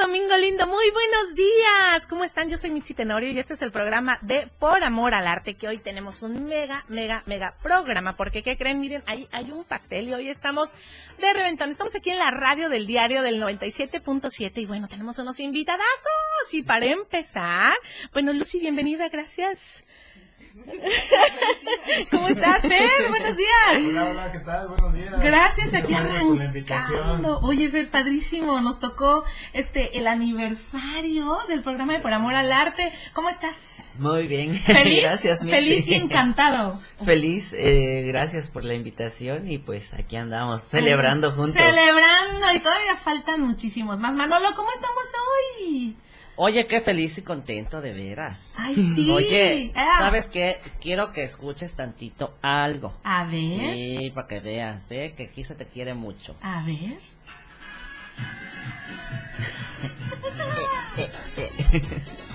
Domingo, domingo, lindo. Muy buenos días. ¿Cómo están? Yo soy Mitzi Tenorio y este es el programa de Por Amor al Arte, que hoy tenemos un mega, mega, mega programa. Porque, ¿qué creen? Miren, ahí hay un pastel y hoy estamos de reventón. Estamos aquí en la radio del diario del 97.7 y bueno, tenemos unos invitadazos. Y para empezar, bueno, Lucy, bienvenida, gracias. ¿Cómo estás, Fer? Buenos días. Hola, hola, ¿qué tal? Buenos días. Gracias, aquí Gracias por la invitación. arrancando. Oye, Fer, padrísimo. Nos tocó este el aniversario del programa de Por Amor al Arte. ¿Cómo estás? Muy bien, ¿Feliz? gracias. Mitzi. Feliz y encantado. Feliz, eh, gracias por la invitación y pues aquí andamos celebrando juntos. Celebrando y todavía faltan muchísimos más. Manolo, ¿cómo estamos hoy? Oye, qué feliz y contento de veras. Ay, sí. Oye, Ah, ¿sabes qué? Quiero que escuches tantito algo. A ver, Sí, para que veas, ¿eh? Que aquí se te quiere mucho. a ver.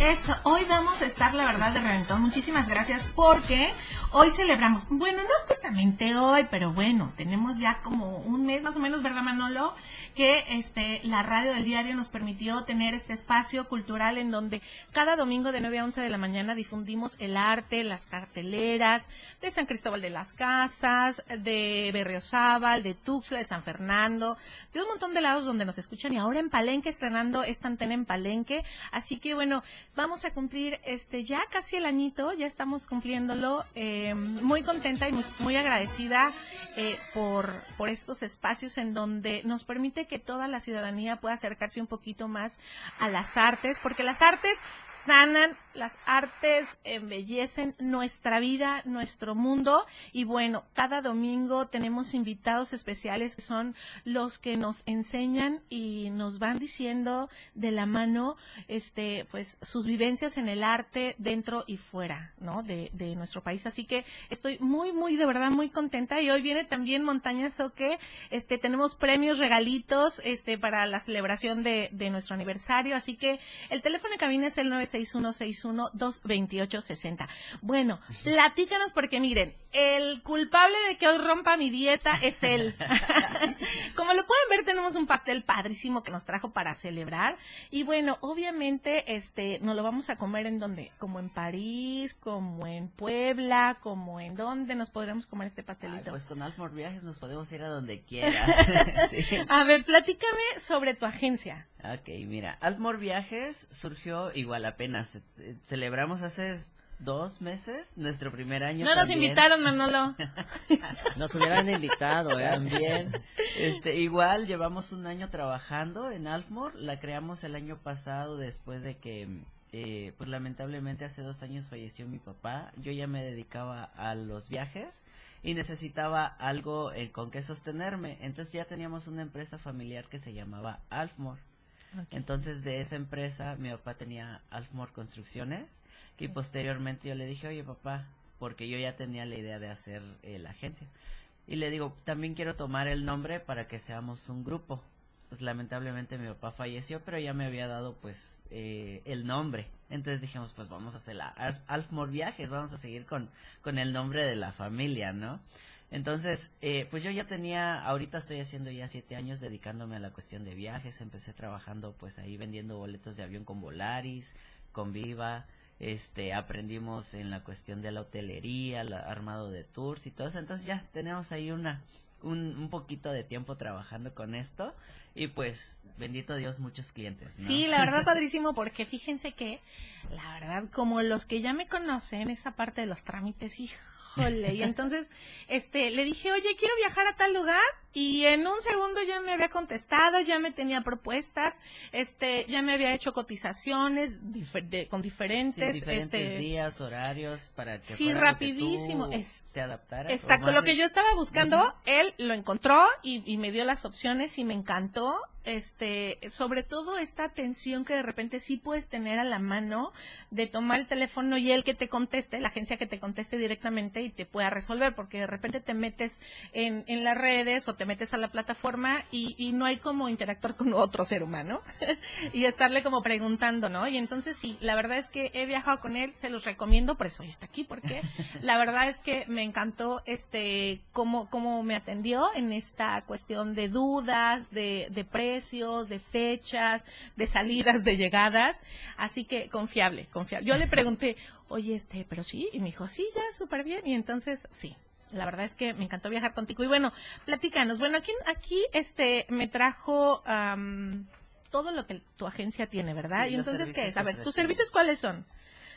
Eso, hoy vamos a estar, la verdad, de reventón. Muchísimas gracias porque hoy celebramos, bueno, no justamente hoy, pero bueno, tenemos ya como un mes más o menos, ¿verdad, Manolo? Que este, la radio del diario nos permitió tener este espacio cultural en donde cada domingo de 9 a 11 de la mañana difundimos el arte, las carteleras de San Cristóbal de las Casas, de Berriozábal, de Tuxtla, de San Fernando, de un montón de lados donde nos escuchan y ahora en Palenque estrenando esta antena en Palenque. Así que bueno, vamos a cumplir este ya casi el añito, ya estamos cumpliéndolo. eh, muy contenta y muy, muy agradecida eh, por, por estos espacios en donde nos permite que toda la ciudadanía pueda acercarse un poquito más a las artes, porque las artes sanan, las artes embellecen nuestra vida, nuestro mundo y bueno, cada domingo tenemos invitados especiales que son los que nos enseñan y nos van diciendo de la mano este pues sus vivencias en el arte dentro y fuera, ¿no? de, de nuestro país. Así que estoy muy muy de verdad muy contenta y hoy viene también Montaña Soque, este tenemos premios, regalitos este para la celebración de, de nuestro aniversario, así que el teléfono de cabina es el 96161-22860. Bueno, platícanos porque miren, el culpable de que hoy rompa mi dieta es él. Como lo pueden ver, tenemos un pastel padrísimo que nos trajo para celebrar. Y bueno, obviamente, este, nos lo vamos a comer en donde, como en París, como en Puebla, como en donde nos podremos comer este Ay, pastelito. pues con Alfmore Viajes nos podemos ir a donde quieras. Sí. A ver, platícame sobre tu agencia. Ok, mira, Alfmore Viajes surgió igual apenas. eh, Celebramos hace dos meses nuestro primer año. No nos invitaron, Manolo. Nos hubieran invitado, ¿eh? También, este, igual llevamos un año trabajando en Alfmore, la creamos el año pasado después de que, eh, pues lamentablemente hace dos años falleció mi papá, yo ya me dedicaba a los viajes y necesitaba algo eh, con que sostenerme, entonces ya teníamos una empresa familiar que se llamaba Alfmore. Entonces de esa empresa mi papá tenía Alfmore Construcciones y posteriormente yo le dije, oye papá, porque yo ya tenía la idea de hacer eh, la agencia. Y le digo, también quiero tomar el nombre para que seamos un grupo. Pues lamentablemente mi papá falleció, pero ya me había dado pues eh, el nombre. Entonces dijimos, pues vamos a hacer la Al- Alfmore Viajes, vamos a seguir con, con el nombre de la familia, ¿no? Entonces, eh, pues yo ya tenía, ahorita estoy haciendo ya siete años dedicándome a la cuestión de viajes. Empecé trabajando pues ahí vendiendo boletos de avión con Volaris, con Viva. Este, aprendimos en la cuestión de la hotelería, la, armado de tours y todo eso. Entonces ya tenemos ahí una, un, un poquito de tiempo trabajando con esto. Y pues, bendito Dios, muchos clientes. Sí, la verdad padrísimo porque fíjense que, la verdad, como los que ya me conocen, esa parte de los trámites, híjole, y entonces, este, le dije, oye, quiero viajar a tal lugar, y en un segundo ya me había contestado, ya me tenía propuestas, este, ya me había hecho cotizaciones difer- de- con Sí, diferentes, este, días, horarios, para que Sí, lo que rapidísimo, tú es- te adaptaras. o Exacto, lo que yo estaba buscando, él lo encontró y, y me dio las opciones y me encantó este, sobre todo esta atención que de repente sí puedes tener a la mano de tomar el teléfono y el que te conteste, la agencia que te conteste directamente y te pueda resolver, porque de repente te metes en, en las redes o te metes a la plataforma y, y no hay como interactuar con otro ser humano y estarle como preguntando, ¿no? Y entonces sí, la verdad es que he viajado con él, se los recomiendo, por eso hoy está aquí, porque la verdad es que me encantó este cómo, cómo me atendió en esta cuestión de dudas, de, de precios, de fechas, de salidas, de llegadas, así que confiable, confiable. Yo le pregunté, oye, este, pero sí, y me dijo, sí, ya, súper bien, y entonces sí. La verdad es que me encantó viajar contigo. Y bueno, platícanos. Bueno, aquí, aquí este, me trajo am, todo lo que tu agencia tiene, ¿verdad? Sí, y entonces, ¿qué es? A ver, ¿tus servicios cuáles son?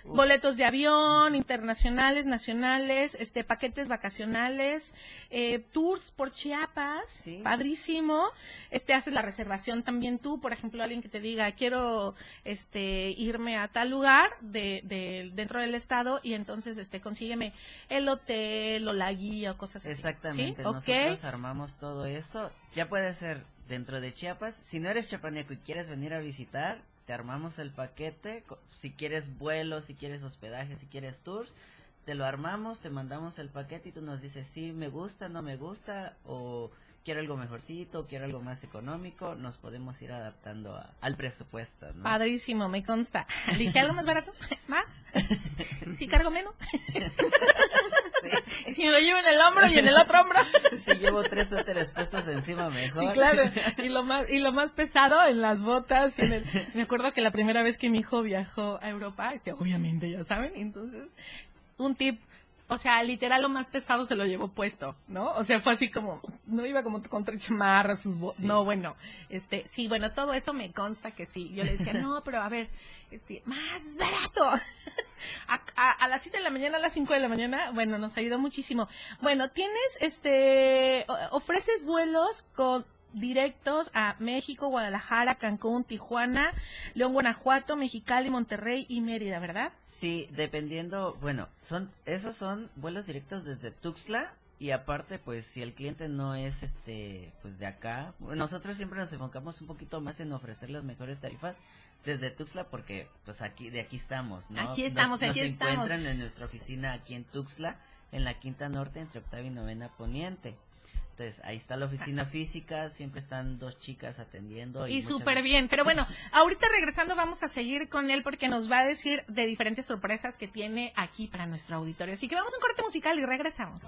Boletos de avión, internacionales, nacionales, este, paquetes vacacionales, eh, tours por Chiapas, Sí. padrísimo. Este, haces la reservación también tú, por ejemplo, alguien que te diga, quiero, este, irme a tal lugar de, de, dentro del estado y entonces, este, consígueme el hotel o la guía o cosas así. Exactamente, nosotros armamos todo eso. Ya puede ser dentro de Chiapas. Si no eres chapaneco y quieres venir a visitar, te armamos el paquete. Si quieres vuelos, si quieres hospedaje, si quieres tours, te lo armamos, te mandamos el paquete y tú nos dices si me gusta, no me gusta o quiero algo mejorcito, quiero algo más económico. Nos podemos ir adaptando a- al presupuesto, ¿no? Padrísimo, me consta. Dije algo más barato, más. Si cargo menos. Y si me lo llevo en el hombro y en el otro hombro. Si llevo tres suéteres puestos encima, mejor. Sí, claro. Y lo más y lo más pesado en las botas. Y en el- Me acuerdo que la primera vez que mi hijo viajó a Europa, este, obviamente ya saben, entonces un tip. O sea, literal lo más pesado se lo llevó puesto, ¿no? O sea, fue así como, no iba como con tres chamarras, sus Sí. no, bueno, este, sí, bueno, todo eso me consta que sí. Yo le decía, no, pero a ver, este, más barato. A, a- a las 7 de la mañana, a las 5 de la mañana, bueno, nos ayudó muchísimo. Bueno, tienes, este, ofreces vuelos con directos a México, Guadalajara, Cancún, Tijuana, León, Guanajuato, Mexicali, Monterrey y Mérida, ¿verdad? Sí, dependiendo, bueno, son esos son vuelos directos desde Tuxtla y aparte pues si el cliente no es este pues de acá, nosotros siempre nos enfocamos un poquito más en ofrecer las mejores tarifas desde Tuxtla porque pues aquí de aquí estamos, ¿no? Aquí estamos, nos, aquí nos estamos. encuentran en nuestra oficina aquí en Tuxtla, en la Quinta Norte entre Octava y Novena Poniente. Entonces, ahí está la oficina física, siempre están dos chicas atendiendo. Y muchas súper bien. Pero bueno, ahorita regresando vamos a seguir con él porque nos va a decir de diferentes sorpresas que tiene aquí para nuestro auditorio. Así que vamos a un corte musical y regresamos.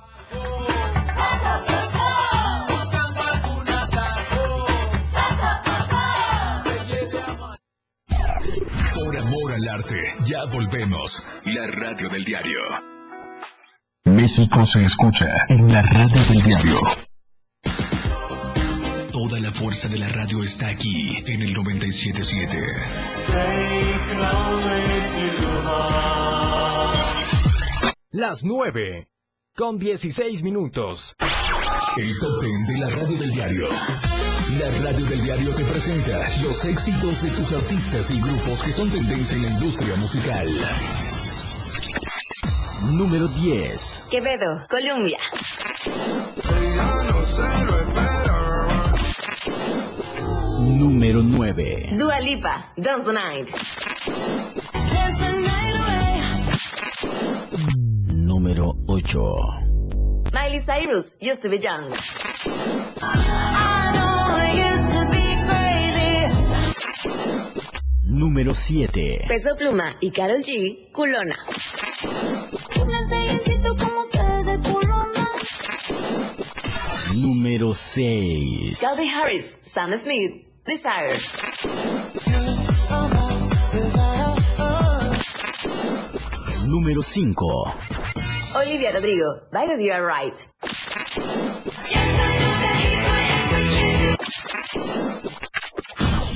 Por amor al arte, ya volvemos. La radio del diario. México se escucha en la radio del diario. Toda la fuerza de la radio está aquí en el 977. Las 9 con 16 minutos. El top de la radio del diario. La radio del diario te presenta los éxitos de tus artistas y grupos que son tendencia en la industria musical. Número 10. Quevedo, Colombia. Número 9. Dua Lipa, Dance the Night. Número 8. Miley Cyrus, Used to be Young. Número 7. Peso Pluma y Carol G, Culona. Número 6. Calvin Harris, Sam Smith, Desire. Número 5. Olivia Rodrigo, By the You Are Right.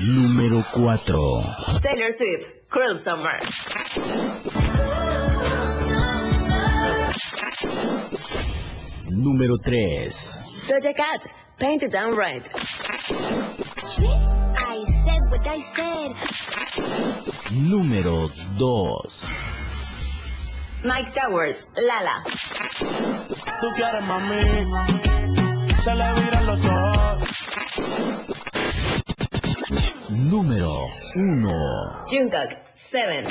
Número 4. Taylor Swift, Cruel Summer. Número 3. Doja Cat, Paint It Down Red. I said what I said. Número 2. Mike Towers, Lala. Tú quieres mami, se le viran los ojos. Número 1. Jungkook, 7.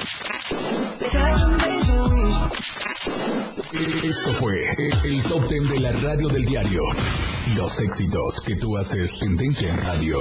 Esto fue el, el top 10 de la radio del diario. Los éxitos que tú haces tendencia en radio.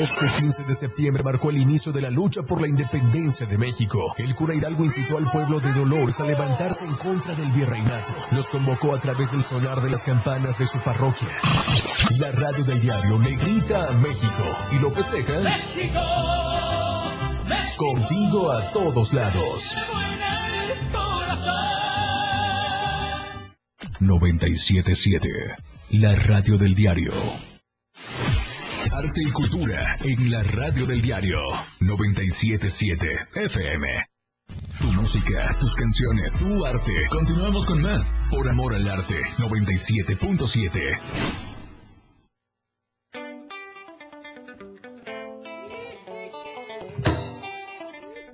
Este 15 de septiembre marcó el inicio de la lucha por la independencia de México. El cura Hidalgo incitó al pueblo de Dolores a levantarse en contra del virreinato. Los convocó a través del sonar de las campanas de su parroquia. La radio del diario le grita a México y lo festeja. ¡México! Contigo a todos lados. 977 La radio del diario. Arte y cultura en la radio del diario 977 FM. Tu música, tus canciones, tu arte. Continuamos con más. Por amor al arte 97.7.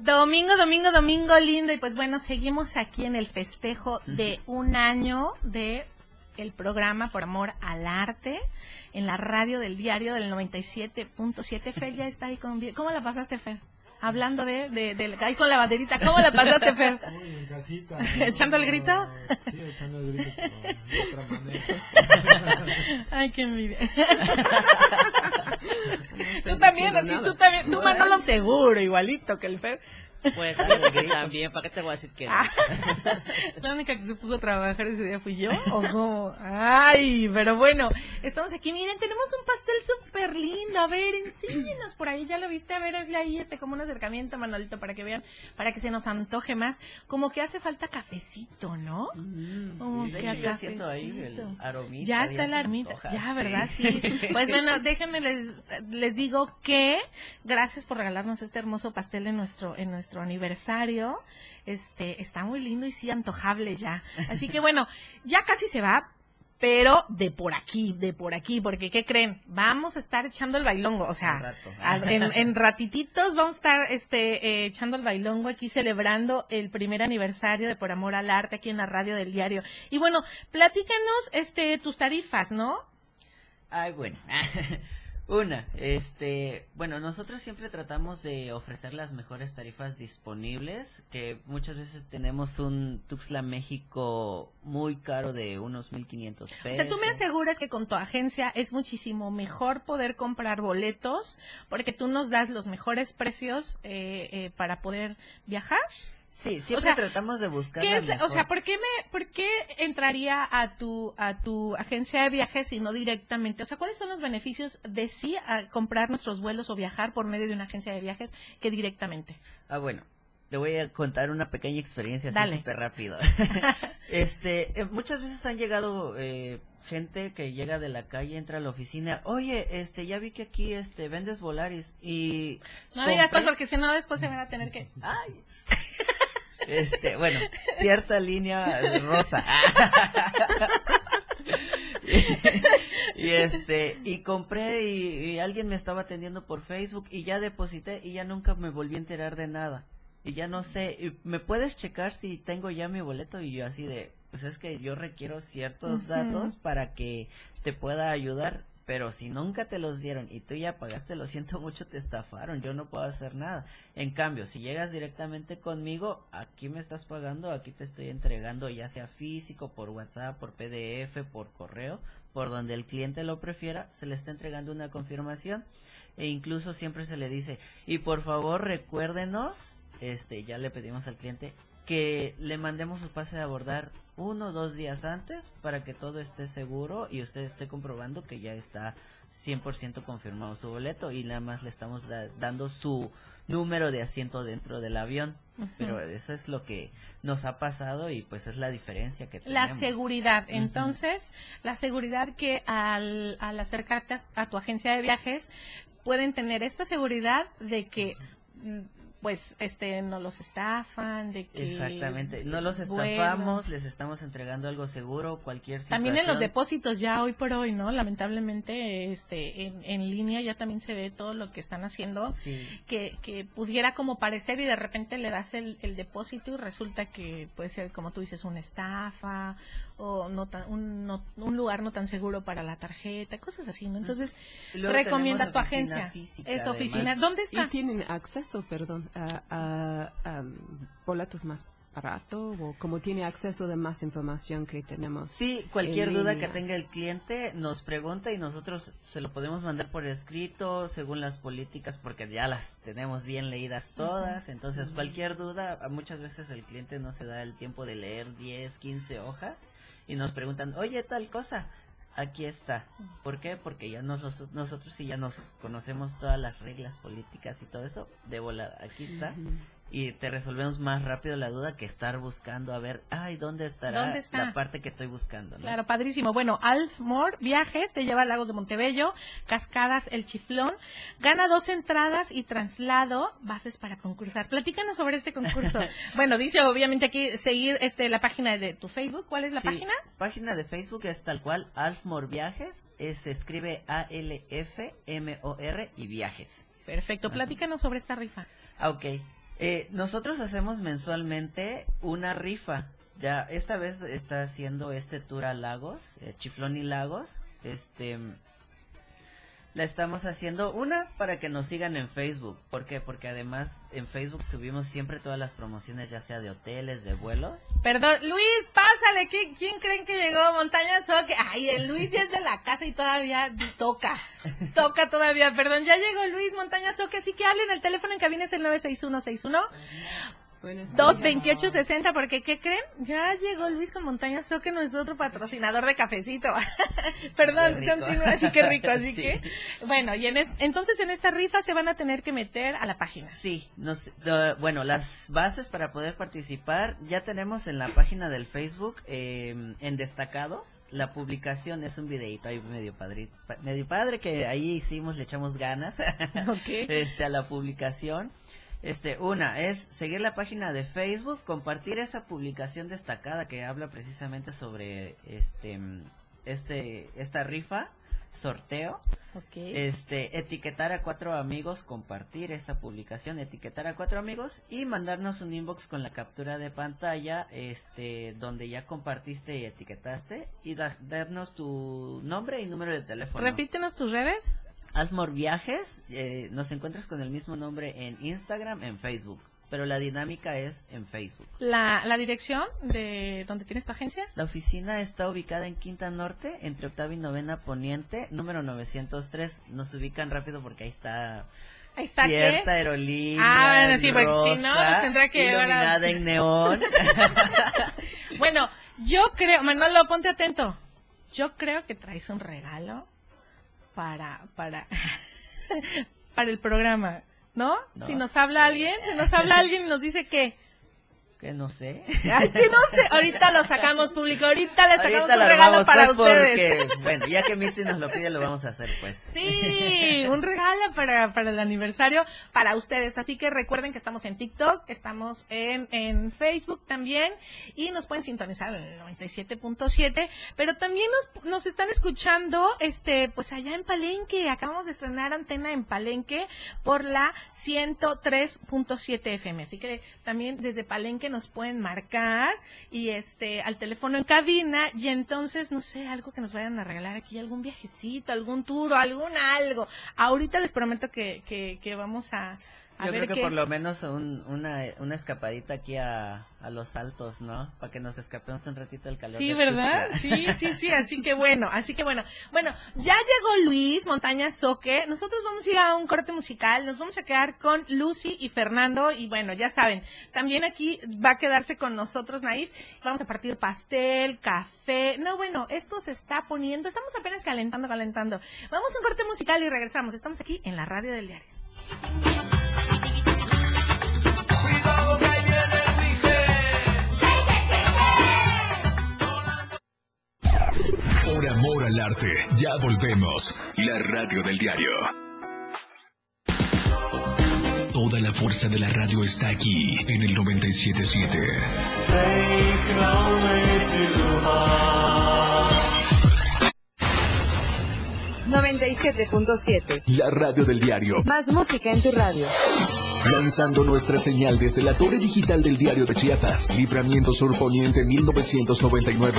Domingo, domingo, domingo lindo. Y pues bueno, seguimos aquí en el festejo de un año de el programa Por Amor al Arte en la radio del diario del 97.7. Fer ya está ahí con... ¿Cómo la pasaste, Fer? Hablando de, de, de, ahí con la banderita, ¿cómo la pasaste, Fer? Uy, en casita. ¿Echando el grito? Sí, echando el grito pero de otra manera. Ay, qué envidia. tú también, así, tú también, tú Manolo seguro, igualito que el Fer. Pues sí, también, ¿para qué te voy a decir que no? La única que se puso a trabajar ese día fui yo. ¿O cómo? Ay, pero bueno, estamos aquí. Miren, tenemos un pastel súper lindo. A ver, enséñenos por ahí. Ya lo viste. A ver, hazle ahí este como un acercamiento, Manolito, para que vean, para que se nos antoje más. Como que hace falta cafecito, ¿no? Como Sí, de que yo siento ahí el cafecito. aromita, Ya está armita. antoja, Ya, sí. ¿verdad? Sí. Pues bueno, déjenme les, les digo que gracias por regalarnos este hermoso pastel en nuestro en nuestro aniversario. Este está muy lindo y sí antojable ya. Así que bueno, ya casi se va. Pero de por aquí, de por aquí, porque ¿qué creen? Vamos a estar echando el bailongo, o sea, en ratititos vamos a estar este, eh, echando el bailongo aquí celebrando el primer aniversario de Por Amor al Arte aquí en la radio del diario. Y bueno, platícanos este, tus tarifas, ¿no? Ay, bueno. Una, este, bueno, nosotros siempre tratamos de ofrecer las mejores tarifas disponibles, que muchas veces tenemos un Tuxtla México muy caro de unos 1500 pesos. O sea, tú me aseguras que con tu agencia es muchísimo mejor poder comprar boletos porque tú nos das los mejores precios eh, eh, para poder viajar. Sí, siempre o sea, tratamos de buscar ¿Qué la o sea, ¿por qué me, por qué entraría a tu, a tu agencia de viajes y no directamente? O sea, ¿cuáles son los beneficios de sí a comprar nuestros vuelos o viajar por medio de una agencia de viajes que directamente? Ah, bueno, te voy a contar una pequeña experiencia así Dale. súper rápido. este, eh, muchas veces han llegado eh, gente que llega de la calle, entra a la oficina, oye, este, ya vi que aquí, este, vendes Volaris y... No digas pues porque si no después se van a tener que... Ay. Este, bueno, cierta línea rosa. y, y este, y compré y, y alguien me estaba atendiendo por Facebook y ya deposité y ya nunca me volví a enterar de nada. Y ya no sé, ¿me puedes checar si tengo ya mi boleto? Y yo así de, pues es que yo requiero ciertos datos para que te pueda ayudar. Pero si nunca te los dieron y tú ya pagaste, lo siento mucho, te estafaron, yo no puedo hacer nada. En cambio, si llegas directamente conmigo, aquí me estás pagando, aquí te estoy entregando ya sea físico, por WhatsApp, por PDF, por correo, por donde el cliente lo prefiera, se le está entregando una confirmación e incluso siempre se le dice, y por favor recuérdenos, este, ya le pedimos al cliente que le mandemos su pase de abordar uno o dos días antes para que todo esté seguro y usted esté comprobando que ya está 100% confirmado su boleto y nada más le estamos da- dando su número de asiento dentro del avión. Pero eso es lo que nos ha pasado y pues es la diferencia que La tenemos. seguridad. Entonces, la seguridad que al, al acercarte a, a tu agencia de viajes pueden tener esta seguridad de que mm, pues este no los estafan, de que Exactamente, no los bueno. estafamos, les estamos entregando algo seguro, cualquier situación. También en los depósitos ya hoy por hoy, ¿no? Lamentablemente, este, en, en línea ya también se ve todo lo que están haciendo, Sí. que, que pudiera como parecer y de repente le das el, el depósito y resulta que puede ser, como tú dices, una estafa o no tan- un, no- un lugar no tan seguro para la tarjeta, cosas así, ¿no? Entonces, luego recomiendas tu agencia. física, Esa además. oficina, ¿dónde está? ¿Y tienen acceso, perdón, a, a- a, um, boletos más barato o como tiene acceso de más información que tenemos? Sí, cualquier duda que tenga el cliente nos pregunta y nosotros se lo podemos mandar por escrito según las políticas porque ya las tenemos bien leídas todas. Entonces, cualquier duda, muchas veces el cliente no se da el tiempo de leer 10, 15 hojas y nos preguntan, oye, tal cosa. Aquí está. ¿Por qué? Porque ya nos, nosotros sí ya nos conocemos todas las reglas políticas y todo eso de volada. Aquí está. Y te resolvemos más rápido la duda que estar buscando a ver, ay, ¿dónde estará ¿Dónde está? la parte que estoy buscando? ¿no? Claro, padrísimo. Bueno, Alfmore Viajes te lleva a Lagos de Montebello, Cascadas El Chiflón, gana dos entradas y traslado, bases para concursar. Platícanos sobre este concurso. bueno, dice obviamente aquí seguir este la página de tu Facebook. ¿Cuál es la Sí, página? página de Facebook es tal cual, Alfmore Viajes, eh, se escribe A-L-F-M-O-R y Viajes. Perfecto, platícanos sobre esta rifa. Ah, ok. Eh, nosotros hacemos mensualmente una rifa. Ya, esta vez está haciendo este tour a Lagos, eh, Chiflón y Lagos. Este, la estamos haciendo una para que nos sigan en Facebook. ¿Por qué? Porque además en Facebook subimos siempre todas las promociones, ya sea de hoteles, de vuelos. Perdón, Luis, pásale. ¿Qui- ¿Quién creen que llegó? Montaña Soque. Ay, el Luis ya es de la casa y todavía toca. Toca todavía. Perdón, ya llegó Luis Montaña Soque. Así que hablen. El teléfono en cabina es el 96161. Buenas 22860, porque ¿qué creen? Ya llegó Luis con Montaña Soque, nuestro otro patrocinador de cafecito. Perdón, Qué rico. continúa, así que rico, así Sí. que. Bueno, y en es- entonces en esta rifa se van a tener que meter a la página. Sí, nos, do- bueno, las bases para poder participar ya tenemos en la página del Facebook, eh, en destacados, la publicación es un videito ahí medio padre, pa- medio padre que ahí hicimos, le echamos ganas, este, a la publicación. Este, una es seguir la página de Facebook, compartir esa publicación destacada que habla precisamente sobre este, este, esta rifa, sorteo. Este, etiquetar a cuatro amigos, compartir esa publicación, etiquetar a cuatro amigos y mandarnos un inbox con la captura de pantalla, este, donde ya compartiste y etiquetaste y da- darnos tu nombre y número de teléfono. Repítenos tus redes. Almor Viajes, eh, nos encuentras con el mismo nombre en Instagram, en Facebook, pero la dinámica es en Facebook. La, la dirección de donde tienes tu agencia. La oficina está ubicada en Quinta Norte, entre Octava y Novena Poniente, número 903. Nos ubican rápido porque ahí está Ahí está, ¿qué? cierta aerolínea Ah, bueno, sí, porque si no, tendrá que ahora- iluminada en neón. Bueno, yo creo, Manolo, ponte atento. Yo creo que traes un regalo para, para, para el programa, ¿no? No si nos habla sé. alguien, si nos habla alguien y nos dice que, que no sé. ay, que no sé, ahorita lo sacamos público, ahorita le sacamos Ahorita un regalo para pues, ustedes. porque, bueno, ya que Mitzi nos lo pide, lo vamos a hacer, pues. Sí, un regalo para, para el aniversario para ustedes. Así que recuerden que estamos en TikTok, estamos en, en Facebook también y nos pueden sintonizar en el 97.7, pero también nos, nos están escuchando este pues allá en Palenque. Acabamos de estrenar antena en Palenque por la 103.7 FM. Así que también desde Palenque nos pueden marcar y este al teléfono en cabina y entonces no sé, algo que nos vayan a regalar aquí, algún viajecito, algún tour algún algo. Ahorita les prometo que, que, que vamos a, a Yo ver creo que por lo menos un- una, una escapadita aquí a, a los altos, ¿no? Para que nos escapemos un ratito del calor. Sí, de ¿verdad? Sí, sí, sí, así que bueno, así que bueno. Bueno, ya llegó Luis Montaña Soque, nosotros vamos a ir a un corte musical, nos vamos a quedar con Lucy y Fernando y bueno, ya saben, también aquí va a quedarse con nosotros Naif, vamos a partir pastel, café, no bueno, esto se está poniendo, estamos apenas calentando, calentando. Vamos a un corte musical y regresamos, estamos aquí en la radio del diario. Por amor al arte, ya volvemos. La radio del diario. Toda la fuerza de la radio está aquí en el 977. 97.7. La radio del diario. Más música en tu radio. Lanzando nuestra señal desde la torre digital del diario de Chiapas, Libramiento Sur Poniente 1999.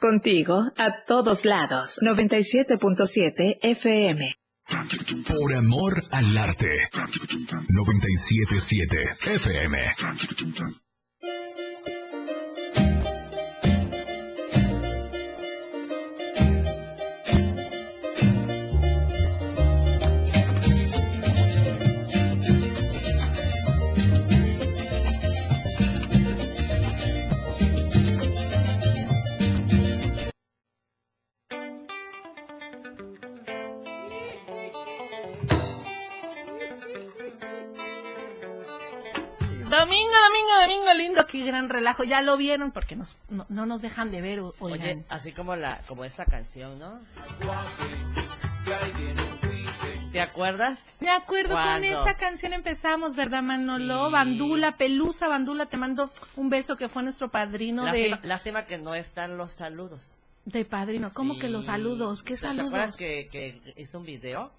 Contigo a todos lados. 97.7 FM. Por amor al arte. 977 FM. Gran relajo. Ya lo vieron porque nos, no, no nos dejan de ver. oigan. Oye, así como la como esta canción, ¿no? ¿Te acuerdas? Me acuerdo con ¿Cuándo? esa canción empezamos, ¿verdad, Manolo? Bandula, Pelusa, Bandula, te mando un beso que fue nuestro padrino Lástima, de, lástima que no están los saludos. de padrino. ¿Cómo que los Sí. saludos? ¿Qué ¿Te acuerdas saludos? que, que hizo un video?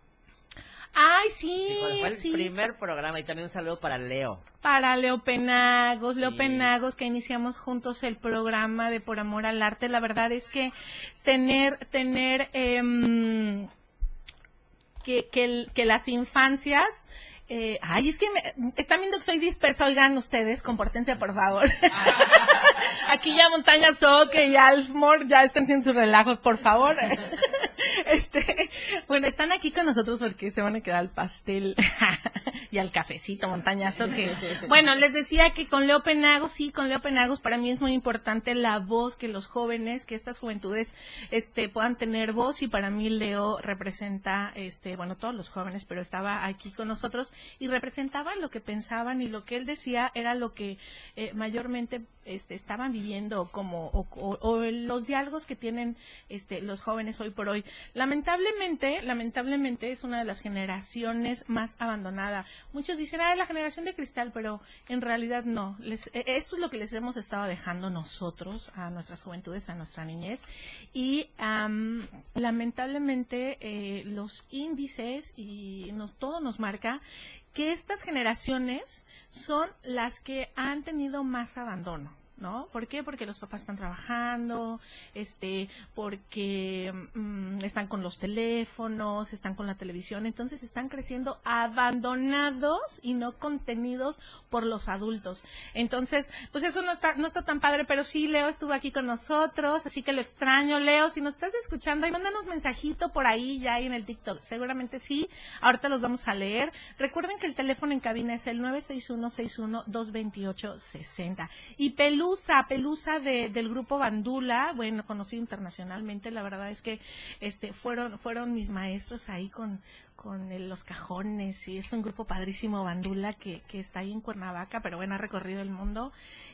Ay, sí, Sí, fue- fue el sí. primer programa y también un saludo para Leo. Para Leo Penagos, Leo Sí. Penagos, que iniciamos juntos el programa de Por Amor al Arte. La verdad es que tener, tener, em, que, que, que las infancias, eh, ay, es que me- están viendo que soy dispersa, oigan ustedes, compórtense por favor. Aquí ya Montaña Soque y Alfmore ya están haciendo sus relajos, por favor. Este, bueno, están aquí con nosotros porque se van a quedar al pastel y al cafecito, montañazo. Que, bueno, les decía que con Leo Penagos, sí, con Leo Penagos, para mí es muy importante la voz que los jóvenes, que estas juventudes, este, puedan tener voz y para mí Leo representa, este, bueno, todos los jóvenes, pero estaba aquí con nosotros y representaba lo que pensaban y lo que él decía era lo que eh, mayormente este, estaban viviendo como o, los diálogos que tienen este, los jóvenes hoy por hoy. Lamentablemente, lamentablemente es una de las generaciones más abandonada. Muchos dicen, ah, la generación de cristal, pero en realidad no. Les- eh, esto es lo que les hemos estado dejando nosotros a nuestras juventudes, a nuestra niñez. Y am, lamentablemente eh, los índices y todo nos marca que estas generaciones son las que han tenido más abandono. ¿No? ¿Por qué? Porque los papás están trabajando, este, porque mm, están con los teléfonos, están con la televisión, entonces están creciendo abandonados y no contenidos por los adultos. Entonces, pues eso no está, no está tan padre, pero sí, Leo estuvo aquí con nosotros, así que lo extraño, Leo, si nos estás escuchando, ahí mándanos mensajito por ahí ya ahí en el TikTok, seguramente sí, ahorita los vamos a leer. Recuerden que el teléfono en cabina es el 961-61-228-60. Y Pelusa, de, del grupo Bandula, bueno, conocido internacionalmente, la verdad es que este fueron fueron mis maestros ahí con con los cajones y es un grupo padrísimo Bandula que, que está ahí en Cuernavaca, pero bueno, ha recorrido el mundo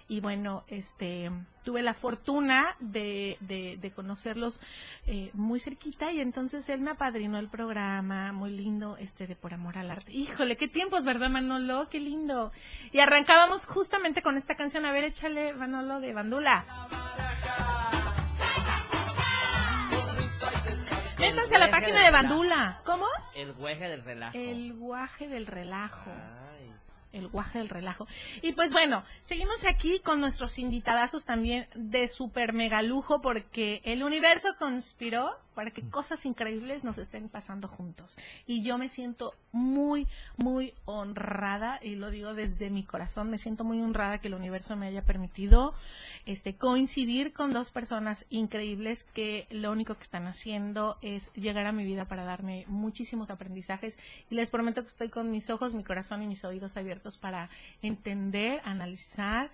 y bueno, este tuve la fortuna de, de, de conocerlos eh, muy cerquita y entonces él me apadrinó el programa, muy lindo, este de Por Amor al Arte. Híjole, qué tiempos, ¿verdad, Manolo? Qué lindo. Y arrancábamos justamente con esta canción, a ver, échale, Manolo, de Bandula. Métanse a la guaje página de. Bandula. ¿Cómo? El güeje del relajo. El guaje del relajo. Ay. El guaje del relajo. Y pues bueno, seguimos aquí con nuestros invitadazos también de super mega lujo porque el universo conspiró para que cosas increíbles nos estén pasando juntos. Y yo me siento muy, muy honrada, y lo digo desde mi corazón, me siento muy honrada que el universo me haya permitido este coincidir con dos personas increíbles que lo único que están haciendo es llegar a mi vida para darme muchísimos aprendizajes y les prometo que estoy con mis ojos, mi corazón y mis oídos abiertos para entender, analizar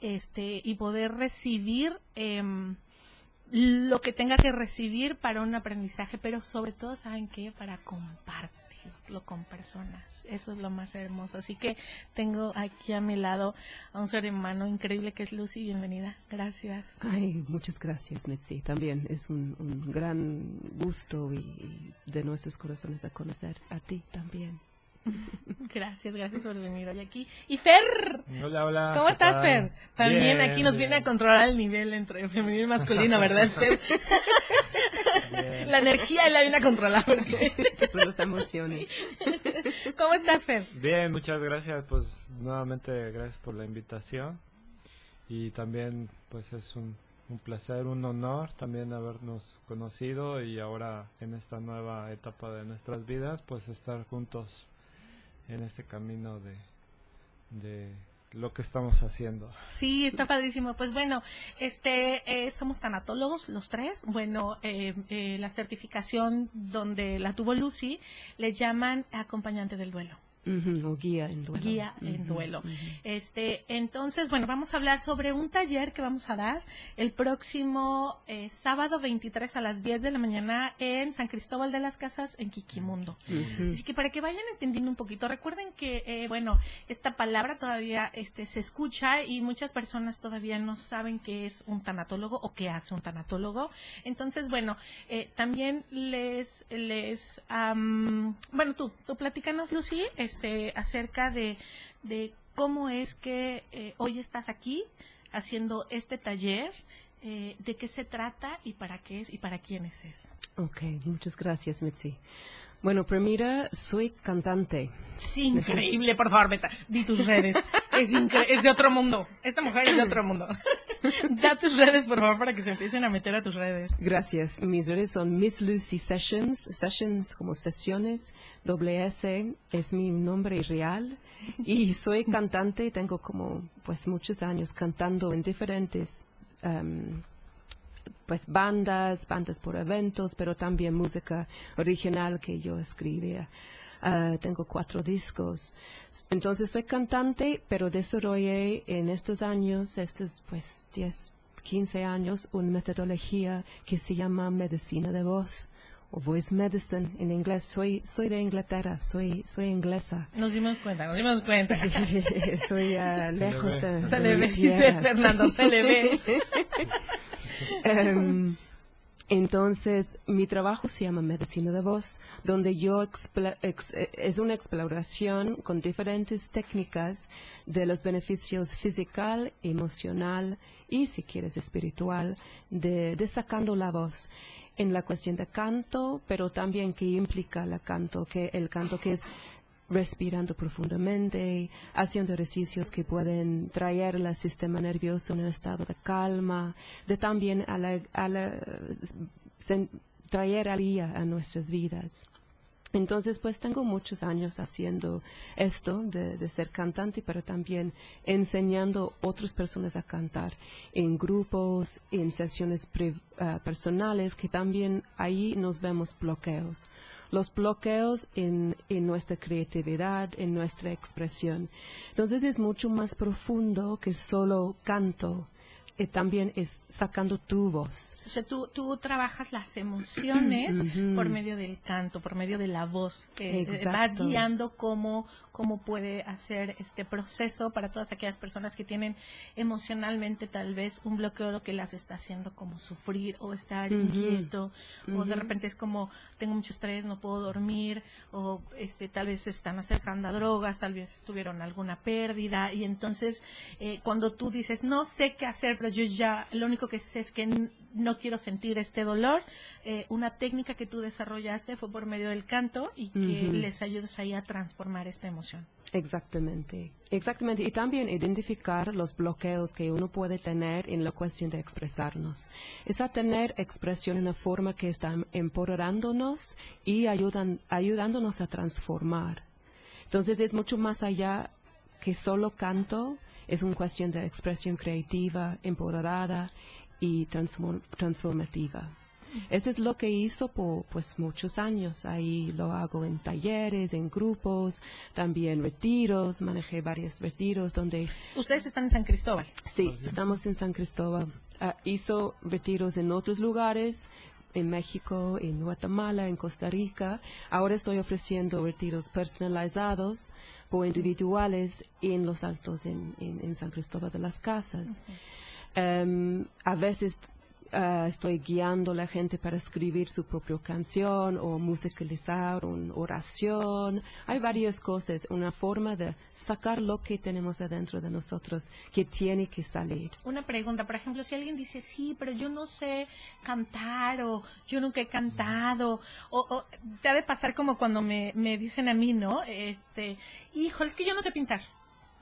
este y poder recibir em, lo que tenga que recibir para un aprendizaje, pero sobre todo, ¿saben qué? Para compartirlo con personas. Eso es lo más hermoso. Así que tengo aquí a mi lado a un ser humano increíble que es Lucy. Bienvenida. Gracias. Ay, muchas gracias, Mitzi. También es un, un gran gusto y de nuestros corazones a conocer a ti también. Gracias, gracias por venir hoy aquí. Y Fer, Hola, hola. ¿cómo ¿qué estás, tal? Fer? También Bien, aquí nos viene a controlar el nivel entre femenino y masculino, ¿verdad, Fer? Bien. La energía la viene a controlar. porque- las emociones. ¿Cómo estás, Fer? Bien, muchas gracias. Pues nuevamente gracias por la invitación. Y también pues es un, un placer, un honor también habernos conocido y ahora en esta nueva etapa de nuestras vidas pues estar juntos en este camino de, de lo que estamos haciendo. Sí, está padrísimo. Pues bueno, este, eh, somos tanatólogos los tres. Bueno, eh, eh, la certificación donde la tuvo Lucy le llaman acompañante del duelo. O guía en duelo. guía en duelo. Este, entonces, bueno, vamos a hablar sobre un taller que vamos a dar el próximo eh, sábado 23 a las 10 de la mañana en San Cristóbal de las Casas, en Quiquimundo. Así que para que vayan entendiendo un poquito, recuerden que, eh, bueno, esta palabra todavía este, se escucha y muchas personas todavía no saben qué es un tanatólogo o qué hace un tanatólogo. Entonces, bueno, eh, también les, les, am, bueno, tú, tú platícanos, Lucy, este, acerca de, cómo es que eh, hoy estás aquí haciendo este taller, eh, de qué se trata y para qué es y para quiénes es. Ok, muchas gracias, Mitzi. Bueno, primero, soy cantante. Sí, increíble, por favor, Beta. Di tus redes. Es, es de otro mundo. Esta mujer es de otro mundo. da tus redes, por favor, para que se empiecen a meter a tus redes. Gracias. Mis redes son Miss Lucy Sessions, Sessions como sesiones, doble S es mi nombre real y soy cantante, tengo como pues muchos años cantando en diferentes em, pues bandas, bandas por eventos, pero también música original que yo escribía. Ah, tengo cuatro discos. Entonces soy cantante, pero desarrollé en estos años, estos pues 10, 15 años, una metodología que se llama medicina de voz o voice medicine en inglés. Soy, soy de Inglaterra, soy, soy inglesa. Nos dimos cuenta, nos dimos cuenta. soy ah, le lejos de, Se le ve, dice. Fernando, se le ve. Em, entonces, mi trabajo se llama Medicina de Voz, donde yo ex- eh, es una exploración con diferentes técnicas de los beneficios física, emocional y, si quieres, espiritual de, de sacando la voz en la cuestión de canto, pero también que implica la canto, que el canto que es respirando profundamente, haciendo ejercicios que pueden traer al sistema nervioso en un estado de calma, de también a la, a la- traer alegría a nuestras vidas. Entonces, pues tengo muchos años haciendo esto de, ser cantante, pero también enseñando otras personas a cantar en grupos, en sesiones ah, personales, que también ahí nos vemos bloqueos. Los bloqueos en, en nuestra creatividad, en nuestra expresión. Entonces es mucho más profundo que solo canto eh, también es sacando tu voz. O sea, tú, tú trabajas las emociones por medio del canto, por medio de la voz. Eh, Exacto. vas guiando cómo, cómo puede hacer este proceso para todas aquellas personas que tienen emocionalmente tal vez un bloqueo que las está haciendo como sufrir o estar inquieto o de repente es como tengo mucho estrés, no puedo dormir o este tal vez se están acercando a drogas, tal vez tuvieron alguna pérdida y entonces eh, cuando tú dices no sé qué hacer, pero yo ya lo único que sé es que no quiero sentir este dolor, eh, una técnica que tú desarrollaste fue por medio del canto y que les ayudas ahí a transformar esta emoción. Exactamente, exactamente. Y también identificar los bloqueos que uno puede tener en la cuestión de expresarnos. Es a tener expresión en una forma que está empoderándonos y ayudan, ayudándonos a transformar. Entonces es mucho más allá que solo canto, es una cuestión de expresión creativa, empoderada y transform- transformativa. Eso es lo que hizo por pues muchos años. Ahí lo hago en talleres, en grupos, también retiros, manejé varios retiros donde Ustedes están en San Cristóbal. Sí, estamos en San Cristóbal. Ah, hizo retiros en otros lugares, en México, en Guatemala, en Costa Rica. Ahora estoy ofreciendo retiros personalizados por individuales en los altos en, en- en San Cristóbal de las Casas. Em, a veces ah, estoy guiando a la gente para escribir su propia canción o musicalizar una oración. Hay varias cosas, una forma de sacar lo que tenemos adentro de nosotros que tiene que salir. Una pregunta, por ejemplo, si alguien dice, sí, pero yo no sé cantar o yo nunca he cantado, o, o te ha de pasar como cuando me, me dicen a mí, ¿no? Este, híjole, es que yo no sé pintar.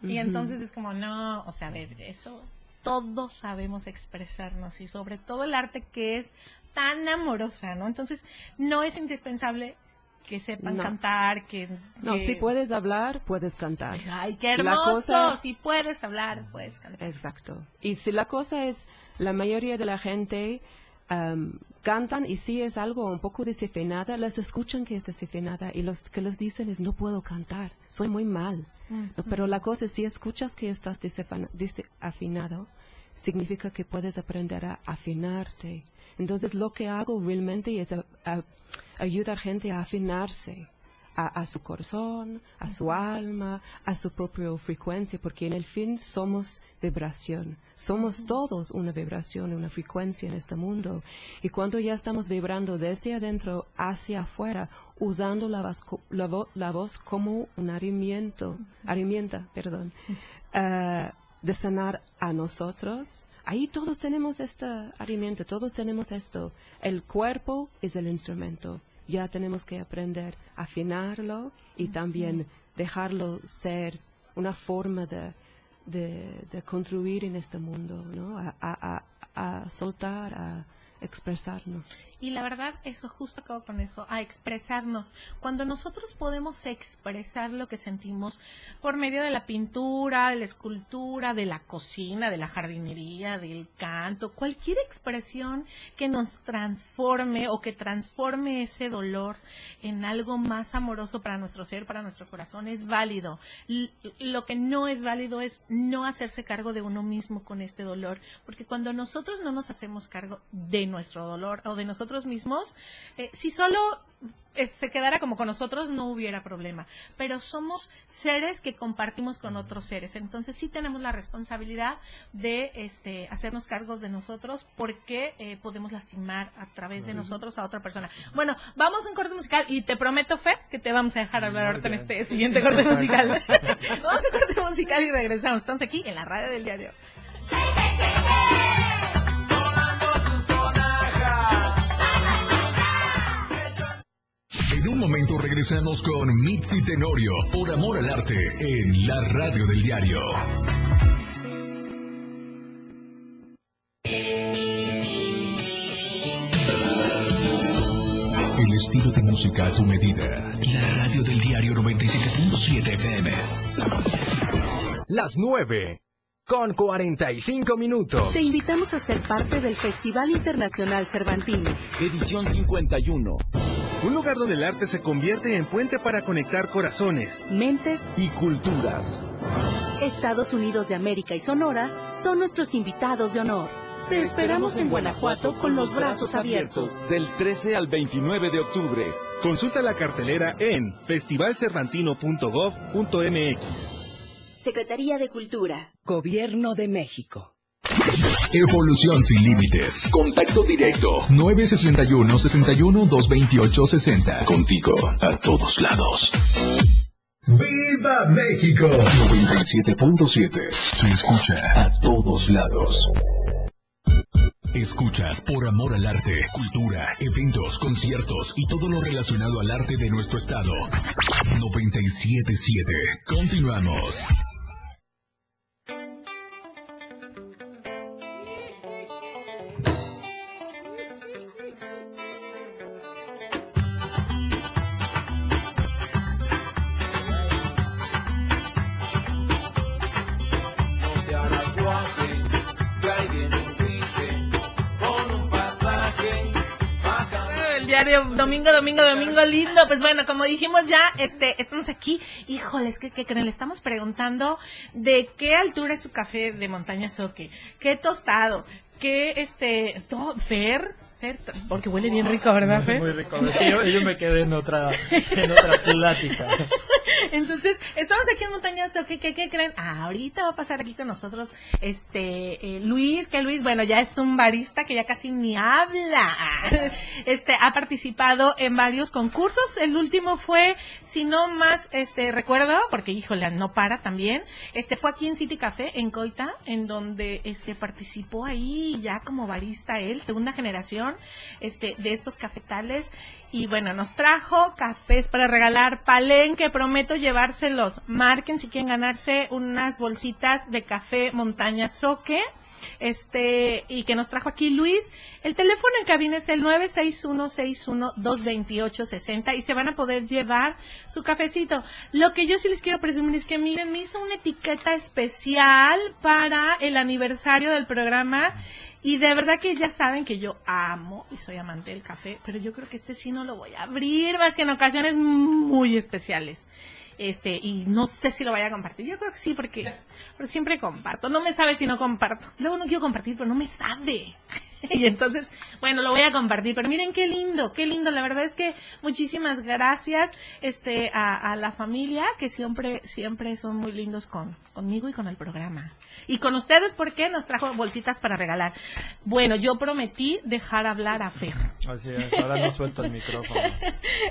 Y entonces es como, no, o sea, a ver, eso todos sabemos expresarnos y sobre todo el arte que es tan amorosa, ¿no? Entonces, no es indispensable que sepan No. cantar, que... No, si puedes hablar, puedes cantar. Ay, qué La hermoso, cosa- si puedes hablar, puedes cantar. Exacto. Y si la cosa es, la mayoría de la gente am, cantan y si es algo un poco desafinada, les escuchan que es desafinada y los que les dicen es no puedo cantar, soy muy mal. No, pero la cosa es si escuchas que estás desafinado, significa que puedes aprender a afinarte. Entonces lo que hago realmente es a- a- ayudar gente a afinarse. A, a su corazón, a su alma, a su propia frecuencia, porque en el fin somos vibración. Somos todos una vibración, una frecuencia en este mundo. Y cuando ya estamos vibrando desde adentro hacia afuera, usando la voz, co- la vo- la voz como un herramienta, herramienta, perdón, ah, de sanar a nosotros, ahí todos tenemos este herramienta, todos tenemos esto. El cuerpo es el instrumento. Ya tenemos que aprender a afinarlo y también dejarlo ser una forma de, de, de construir en este mundo, ¿no? A, a, a, a soltar, a expresarnos. Y la verdad, eso justo acabo con eso, a expresarnos. Cuando nosotros podemos expresar lo que sentimos por medio de la pintura, de la escultura, de la cocina, de la jardinería, del canto, cualquier expresión que nos transforme o que transforme ese dolor en algo más amoroso para nuestro ser, para nuestro corazón, es válido. Lo que no es válido es no hacerse cargo de uno mismo con este dolor, porque cuando nosotros no nos hacemos cargo de nuestro dolor o de nosotros mismos, eh, si solo eh, se quedara como con nosotros no hubiera problema, pero somos seres que compartimos con otros seres, entonces sí tenemos la responsabilidad de este hacernos cargos de nosotros porque eh, podemos lastimar a través de nosotros a otra persona. Bueno, vamos a un corte musical y te prometo, Fe, que te vamos a dejar hablar ahorita en este siguiente corte musical. vamos a un corte musical y regresamos. Estamos aquí en la radio del diario. En un momento regresamos con Mitzi Tenorio por Amor al Arte en la radio del diario. El estilo de música a tu medida. La radio del diario 97.7 FM. Las 9 con 45 minutos. Te invitamos a ser parte del Festival Internacional Cervantino. Edición 51. Un lugar donde el arte se convierte en puente para conectar corazones, mentes y culturas. Estados Unidos de América y Sonora son nuestros invitados de honor. Te esperamos en Guanajuato con los brazos abiertos. Del 13 al 29 de octubre. Consulta la cartelera en festivalcervantino.gov.mx. Secretaría de Cultura. Gobierno de México. Evolución sin límites. Contacto directo. 961-61-228-60. Contigo a todos lados. ¡Viva México! 97.7. Se escucha a todos lados. Escuchas por amor al arte, cultura, eventos, conciertos y todo lo relacionado al arte de nuestro estado. 977. Continuamos. Domingo, domingo, domingo lindo. Pues bueno, como dijimos ya, este, estamos aquí. Híjoles, ¿qué, qué creen? Le estamos preguntando de qué altura es su café de montaña soque, qué tostado, qué este, todo, Fer, porque huele bien rico, ¿verdad, Fer? Muy rico. Yo, yo me quedé en otra, en otra plática. Entonces, estamos aquí en Montaña Soque, ¿qué, qué creen? Ah, ahorita va a pasar aquí con nosotros este eh, Luis, que Luis, bueno, ya es un barista que ya casi ni habla. Este, ha participado en varios concursos. El último fue, si no más, este, recuerdo, porque híjole, no para también. Este, fue aquí en City Café, en Coita, en donde este participó ahí ya como barista él, segunda generación, este, de estos cafetales. Y bueno, nos trajo cafés para regalar, palenque, prometo llevárselos. Marquen si quieren ganarse unas bolsitas de café montaña soque. Este, y que nos trajo aquí Luis. El teléfono en cabina es el 961-61-228-60 y se van a poder llevar su cafecito. Lo que yo sí les quiero presumir es que miren, me hizo una etiqueta especial para el aniversario del programa y de verdad que ya saben que yo amo y soy amante del café, pero yo creo que este sí no lo voy a abrir más que en ocasiones muy especiales. Este, y no sé si lo vaya a compartir. Yo creo que sí, porque, porque siempre comparto. No me sabe si no comparto. Luego no quiero compartir, pero no me sabe. y entonces, bueno, lo voy a compartir. Pero miren qué lindo, qué lindo. La verdad es que muchísimas gracias este, a, a la familia, que siempre, siempre son muy lindos con, conmigo y con el programa. Y con ustedes, porque nos trajo bolsitas para regalar. Bueno, yo prometí dejar hablar a Fer. Así es, ahora no suelto el micrófono.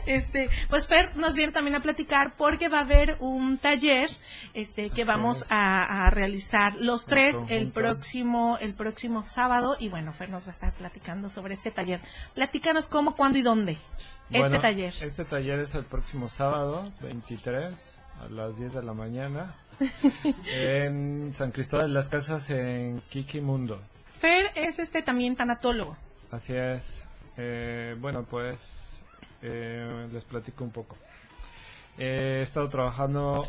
Este, pues Fer nos viene también a platicar porque va a haber un taller este que vamos a, a realizar los tres el próximo el próximo sábado y bueno, Fer nos va a estar platicando sobre este taller. Platícanos cómo, cuándo y dónde. este taller. Este taller es el próximo sábado, 23, a las 10 de la mañana, en San Cristóbal de las Casas, en Kiki Mundo. Fer es este también tanatólogo. Así es. Eh, bueno, pues eh, les platico un poco. Eh, he estado trabajando,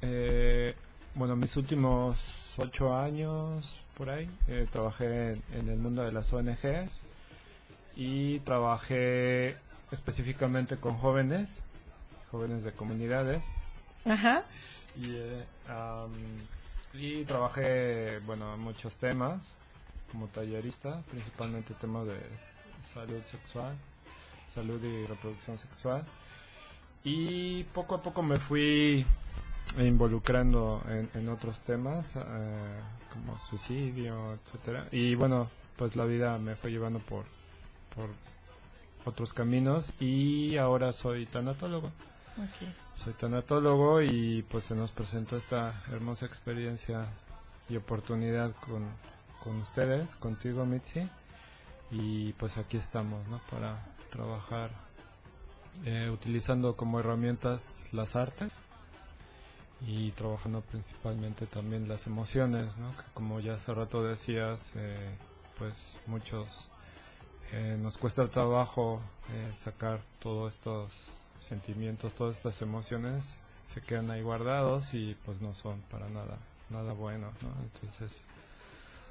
eh, bueno, mis últimos ocho años por ahí. eh, trabajé en, en el mundo de las ONGs y trabajé específicamente con jóvenes, jóvenes de comunidades. Ajá. Y, eh, y trabajé, bueno, en muchos temas como tallerista, principalmente temas de salud sexual, salud y reproducción sexual. Y poco a poco me fui involucrando en, en otros temas, eh, como suicidio, etcétera. Y bueno, pues la vida me fue llevando por, por otros caminos y ahora soy tanatólogo. Soy tanatólogo y pues se nos presentó esta hermosa experiencia y oportunidad con, con ustedes, contigo Mitzi. Y pues aquí estamos, ¿no? Para trabajar eh, utilizando como herramientas las artes y trabajando principalmente también las emociones, ¿no? Que como ya hace rato decías, eh, pues muchos eh, nos cuesta trabajo eh, sacar todos estos sentimientos, todas estas emociones se quedan ahí guardados y pues no son para nada nada bueno, ¿no? Entonces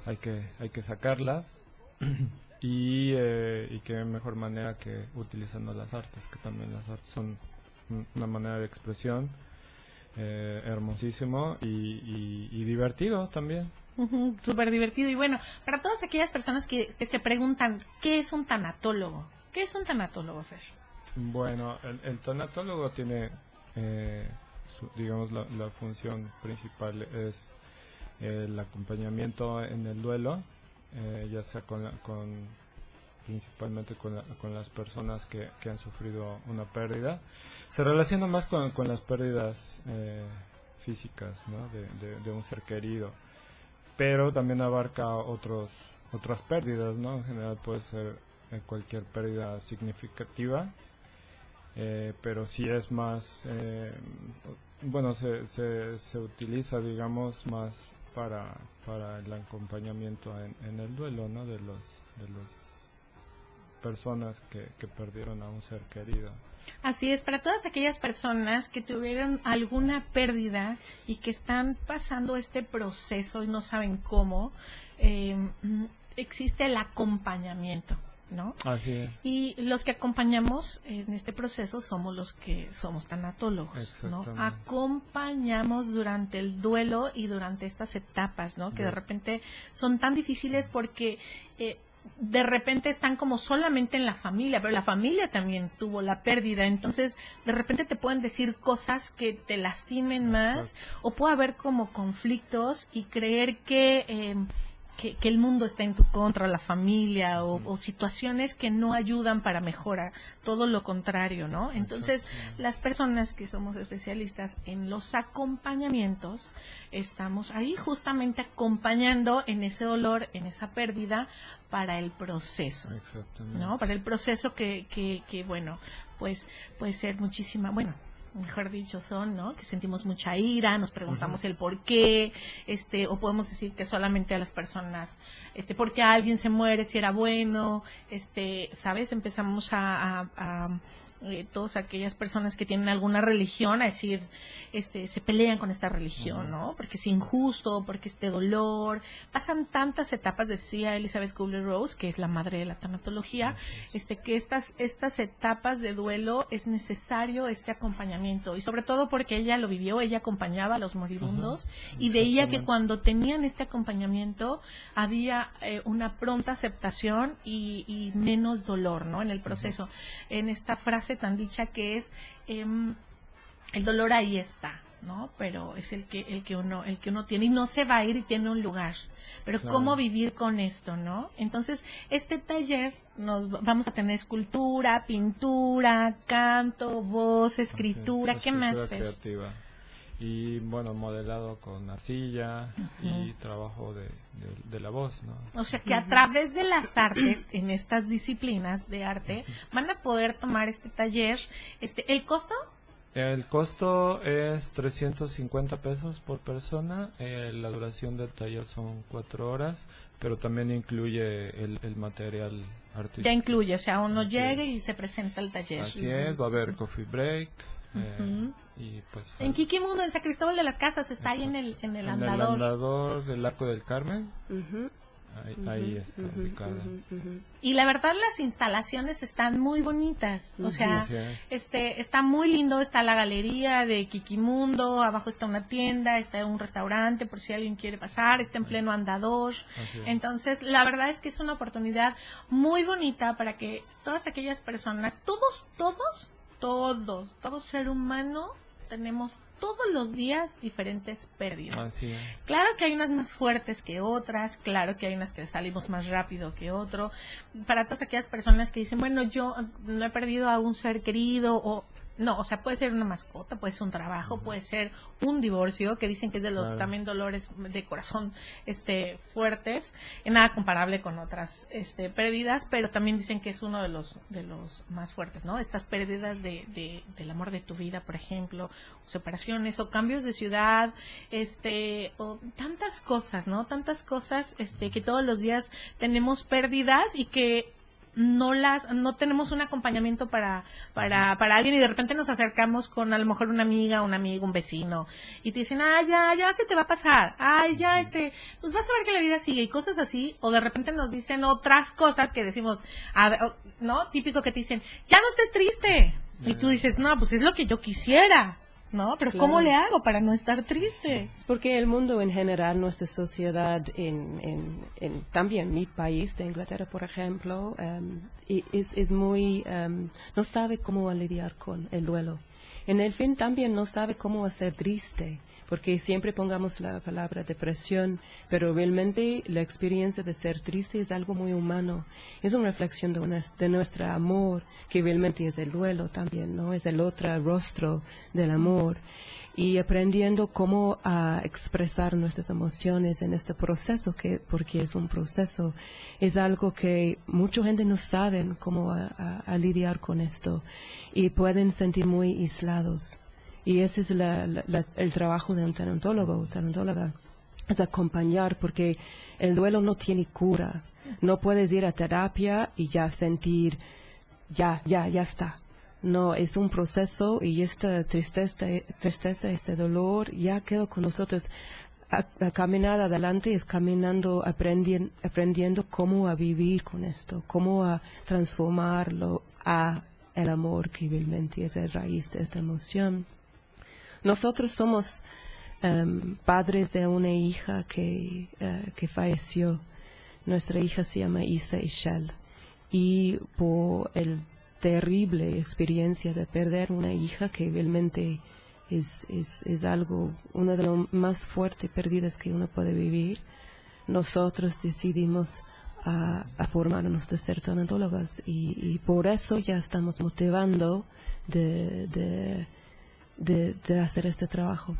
hay que hay que sacarlas y eh, y qué mejor manera que utilizando las artes, que también las artes son un- una manera de expresión eh, hermosísimo y, y- y divertido también. Súper divertido. Y bueno, para todas aquellas personas que, que se preguntan, ¿qué es un tanatólogo? ¿Qué es un tanatólogo, Fer? Bueno, el, el tanatólogo tiene, eh, su- digamos, la, la función principal es el acompañamiento en el duelo, eh, ya sea con, la- con principalmente con, la- con las personas que, que han sufrido una pérdida. Se relaciona más con, con las pérdidas eh, físicas de, de- un ser querido, pero también abarca otros otras pérdidas, ¿no? En general puede ser eh, cualquier pérdida significativa, eh, pero sí es más, bueno, se, se, se utiliza, digamos, más para, para el acompañamiento en, en el duelo, ¿no? De los, de los personas que, que perdieron a un ser querido. Así es, para todas aquellas personas que tuvieron alguna pérdida y que están pasando este proceso y no saben cómo, eh, existe el acompañamiento, ¿no? Así es. Y los que acompañamos en este proceso somos los que somos tanatólogos, ¿no? Acompañamos durante el duelo y durante estas etapas, ¿no? Que de repente son tan difíciles porque eh, de repente están como solamente en la familia, pero la familia también tuvo la pérdida, entonces de repente te pueden decir cosas que te lastimen más o puede haber como conflictos y creer que... eh, que, que el mundo está en tu contra, la familia o, o situaciones que no ayudan para mejorar, todo lo contrario, ¿no? Entonces, las personas que somos especialistas en los acompañamientos, estamos ahí justamente acompañando en ese dolor, en esa pérdida, para el proceso. ¿no? Para el proceso que, que, que bueno, pues puede ser muchísima, bueno, mejor dicho son, ¿no? Que sentimos mucha ira, nos preguntamos el por qué, este, o podemos decir que solamente a las personas, este, porque alguien se muere si era bueno, este, ¿sabes? Empezamos a, a- a, eh, todas aquellas personas que tienen alguna religión a decir, este, se pelean con esta religión, ¿no? Porque es injusto, porque este dolor, pasan tantas etapas, decía Elizabeth Kubler-Rose, que es la madre de la tanatología, este, que estas, estas etapas de duelo es necesario este acompañamiento, y sobre todo porque ella lo vivió, ella acompañaba a los moribundos, y veía que cuando tenían este acompañamiento había eh, una pronta aceptación y, y menos dolor, ¿no? En el proceso. En esta frase tan dicha que es em, el dolor ahí está, ¿no? Pero es el que el que uno el que uno tiene y no se va a ir y tiene un lugar. Pero Claro. cómo vivir con esto, ¿no? Entonces, este taller nos va- vamos a tener escultura, pintura, canto, voz, escritura, ¿qué más? Fer? creativa. Y bueno, modelado con arcilla y trabajo de, de- de la voz, ¿no? O sea que a través de las artes, en estas disciplinas de arte, van a poder tomar este taller. Este, ¿El costo? El costo es 350 pesos por persona. eh, la duración del taller son cuatro horas, pero también incluye el, el material artístico. Ya incluye, o sea, uno Así llega y se presenta el taller. Así es, va a haber coffee break. Eh, Ujú. y pues En Kikimundo, en San Cristóbal de las Casas, está ahí en el, en el en el andador. andador del Arco del Carmen. Ahí, está ubicada. ujú. Y la verdad, las instalaciones están muy bonitas. O sea, Sí, sí. este, está muy lindo. Está la galería de Kikimundo, abajo está una tienda, está un restaurante por si alguien quiere pasar, está en pleno andador. Entonces, la verdad es que es una oportunidad muy bonita para que todas aquellas personas, todos, todos, todos, todo ser humano, tenemos todos los días diferentes pérdidas. Claro que hay unas más fuertes que otras, claro que hay unas que salimos más rápido que otro. Para todas aquellas personas que dicen, bueno, yo no he perdido a un ser querido o no, o sea, puede ser una mascota, puede ser un trabajo, puede ser un divorcio, que dicen que es de los Claro. también dolores de corazón este fuertes, nada comparable con otras este pérdidas, pero también dicen que es uno de los de los más fuertes, ¿no? Estas pérdidas de, de- del amor de tu vida, por ejemplo, o separaciones o cambios de ciudad, este o tantas cosas, ¿no? Tantas cosas este que todos los días tenemos pérdidas y que no las no tenemos un acompañamiento para para para alguien y de repente nos acercamos con a lo mejor una amiga un amigo un vecino y te dicen ah ya ya se te va a pasar. Ay ya este pues vas a ver que la vida sigue y cosas así. O de repente nos dicen otras cosas que decimos a no típico que te dicen ya no estés triste y tú dices no pues es lo que yo quisiera ¿no? Pero Claro. ¿cómo le hago para no estar triste? Porque el mundo en general, nuestra sociedad, en, en, en- también mi país de Inglaterra, por ejemplo, em, es muy, em, no sabe cómo lidiar con el duelo. En el fin también no sabe cómo hacer triste, porque siempre pongamos la palabra depresión, pero realmente la experiencia de ser triste es algo muy humano. Es una reflexión de, nues- de nuestro amor, que realmente es el duelo también, ¿no? Es el otro rostro del amor y aprendiendo cómo a expresar nuestras emociones en este proceso, que porque es un proceso, es algo que mucha gente no sabe cómo a, a- a lidiar con esto y pueden sentir muy aislados. Y ese es la- la- el trabajo de un tanatólogo o es acompañar, porque el duelo no tiene cura. No puedes ir a terapia y ya sentir, ya, ya, ya está. No, es un proceso y esta tristeza, tristeza este dolor ya quedó con nosotros. A, a caminar adelante es caminando, aprendien- aprendiendo cómo a vivir con esto, cómo a transformarlo a el amor que realmente es la raíz de esta emoción. Nosotros somos em, padres de una hija que, eh, que falleció. Nuestra hija se llama Isa Ishel. Y por el terrible experiencia de perder una hija que realmente es, es, es algo, una de las más fuertes pérdidas que uno puede vivir, nosotros decidimos a, formarnos de ser tanatólogas y, y por eso ya estamos motivando de, de, de, de hacer este trabajo.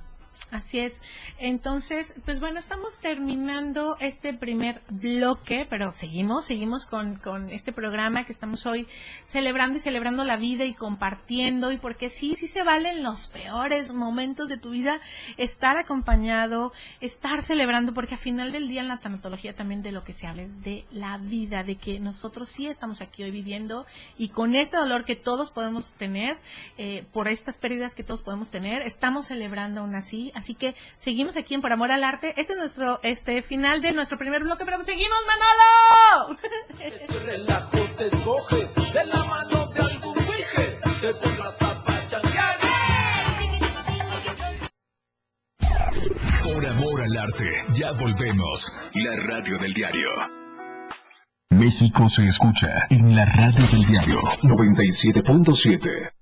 Así es. Entonces, pues bueno, estamos terminando este primer bloque, pero seguimos, seguimos con, con este programa que estamos hoy celebrando y celebrando la vida y compartiendo, y porque sí, sí se valen los peores momentos de tu vida estar acompañado, estar celebrando, porque al final del día en la tanatología también de lo que se habla es de la vida, de que nosotros sí estamos aquí hoy viviendo y con este dolor que todos podemos tener, eh, por estas pérdidas que todos podemos tener, estamos celebrando aún así. Así que seguimos aquí en Por Amor al Arte. Este es nuestro este final de nuestro primer bloque, pero seguimos, Manolo. relajo te escoge de la mano de. Te pondrás a pachanguear. Por amor al arte, ya volvemos. La radio del diario. México se escucha en la radio del diario 97.7.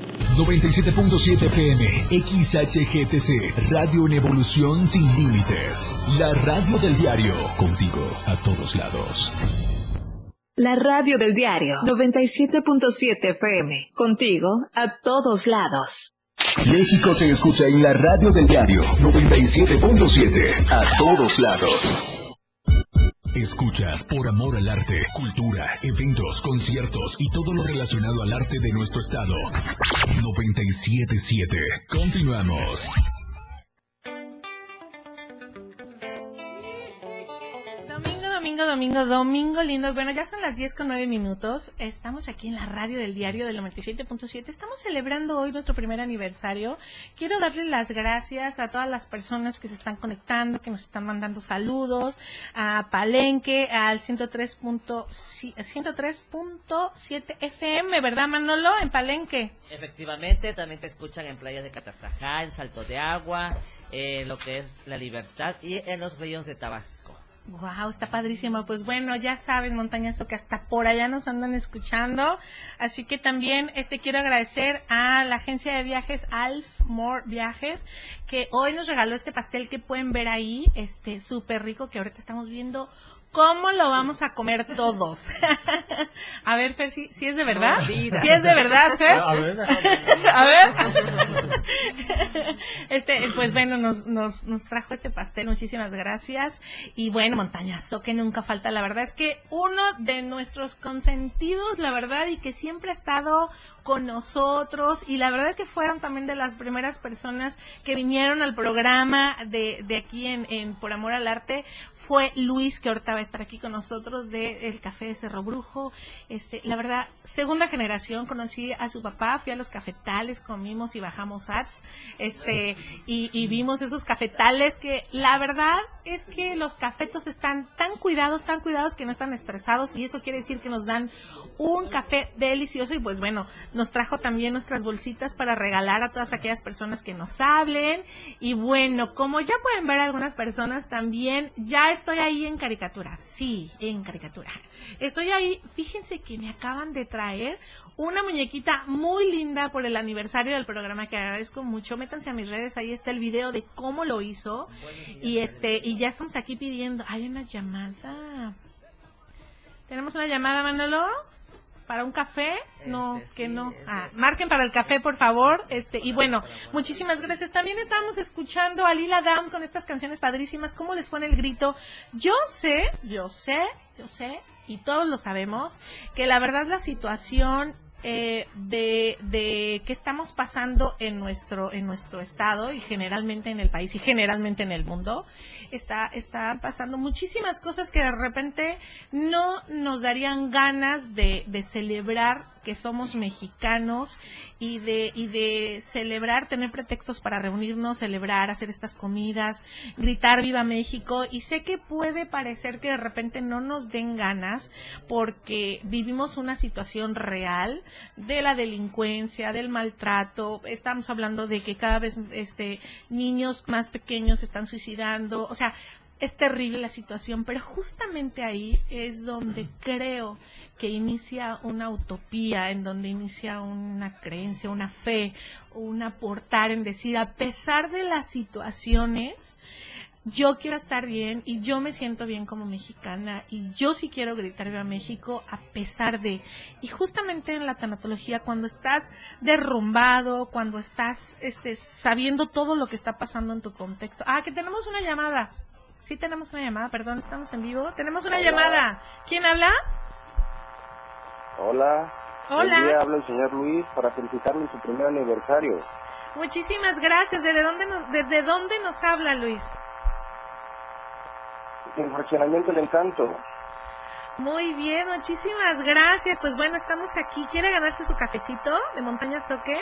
97.7 FM, XHGTC, Radio en Evolución Sin Límites. La radio del diario, contigo a todos lados. La radio del diario 97.7 FM. Contigo a todos lados. México se escucha en la radio del diario 97.7. A todos lados. Escuchas por amor al arte, cultura, eventos, conciertos y todo lo relacionado al arte de nuestro estado. 97.7. Continuamos. Domingo, domingo, domingo, lindo. Bueno, ya son las 10 con 9 minutos. Estamos aquí en la radio del diario del 97.7. Estamos celebrando hoy nuestro primer aniversario. Quiero darle las gracias a todas las personas que se están conectando, que nos están mandando saludos, a Palenque, al 103. punto si- 103.7 FM, ¿verdad, Manolo? En Palenque. Efectivamente, también te escuchan en playas de Catazajá, en Salto de Agua, en lo que es La Libertad y en los ríos de Tabasco. Wow, está padrísimo. Pues bueno, ya sabes, montañazo, que hasta por allá nos andan escuchando. Así que también este quiero agradecer a la agencia de viajes Alf More Viajes, que hoy nos regaló este pastel que pueden ver ahí, este súper rico, que ahorita estamos viendo ¿Cómo lo vamos a comer todos? a ver, Fer, si es de verdad? ¿Sí es de verdad, Fer? A ver, A ver. Este, pues bueno, nos, nos, nos trajo este pastel, muchísimas gracias. Y bueno, montañazo que nunca falta. La verdad es que uno de nuestros consentidos, la verdad, y que siempre ha estado con nosotros. Y la verdad es que fueron también de las primeras personas que vinieron al programa de, de aquí en, en Por Amor al Arte. Fue Luis, que ahorita va a estar aquí con nosotros, de El Café de Cerro Brujo. Este, la verdad, segunda generación, conocí a su papá, fui a los cafetales, comimos y bajamos ads, este, y, y vimos esos cafetales que la verdad es que los cafetos están tan cuidados, tan cuidados que no están estresados y eso quiere decir que nos dan un café delicioso y pues bueno, nos trajo también nuestras bolsitas para regalar a todas aquellas personas que nos hablen y bueno, como ya pueden ver algunas personas también, ya estoy ahí en caricatura, sí, en caricatura. Estoy ahí, fíjense que me acaban de traer una muñequita muy linda por el aniversario del programa que agradezco mucho. Métanse a mis redes, ahí está el video de cómo lo hizo. Y este, y ya estamos aquí pidiendo. Hay una llamada. ¿Tenemos una llamada, Manolo? ¿Para un café? No, que no. Ah, marquen para el café, por favor. Este, y bueno, muchísimas gracias. También estábamos escuchando a Lila Down con estas canciones padrísimas. ¿Cómo les fue en el grito? Yo sé, yo sé, yo sé, y todos lo sabemos, que la verdad la situación eh, de, de qué estamos pasando en nuestro en nuestro estado y generalmente en el país y generalmente en el mundo. Está está pasando muchísimas cosas que de repente no nos darían ganas de, de celebrar que somos mexicanos y de y de celebrar tener pretextos para reunirnos celebrar hacer estas comidas gritar viva México y sé que puede parecer que de repente no nos den ganas porque vivimos una situación real de la delincuencia, del maltrato, estamos hablando de que cada vez este niños más pequeños se están suicidando, o sea, es terrible la situación, pero justamente ahí es donde creo que inicia una utopía, en donde inicia una creencia, una fe, un aportar en decir, a pesar de las situaciones, yo quiero estar bien y yo me siento bien como mexicana y yo sí quiero gritar viva México a pesar de y justamente en la tanatología cuando estás derrumbado cuando estás este sabiendo todo lo que está pasando en tu contexto ah que tenemos una llamada sí tenemos una llamada perdón estamos en vivo tenemos una Hola. llamada quién habla Hola. Hola. Buen día, habla el señor Luis para felicitarle en su primer aniversario. muchísimas gracias desde dónde nos desde dónde nos habla Luis En fraccionamiento El Encanto. Muy bien, muchísimas gracias. Pues bueno, estamos aquí. ¿Quiere ganarse su cafecito de Montaña Soque?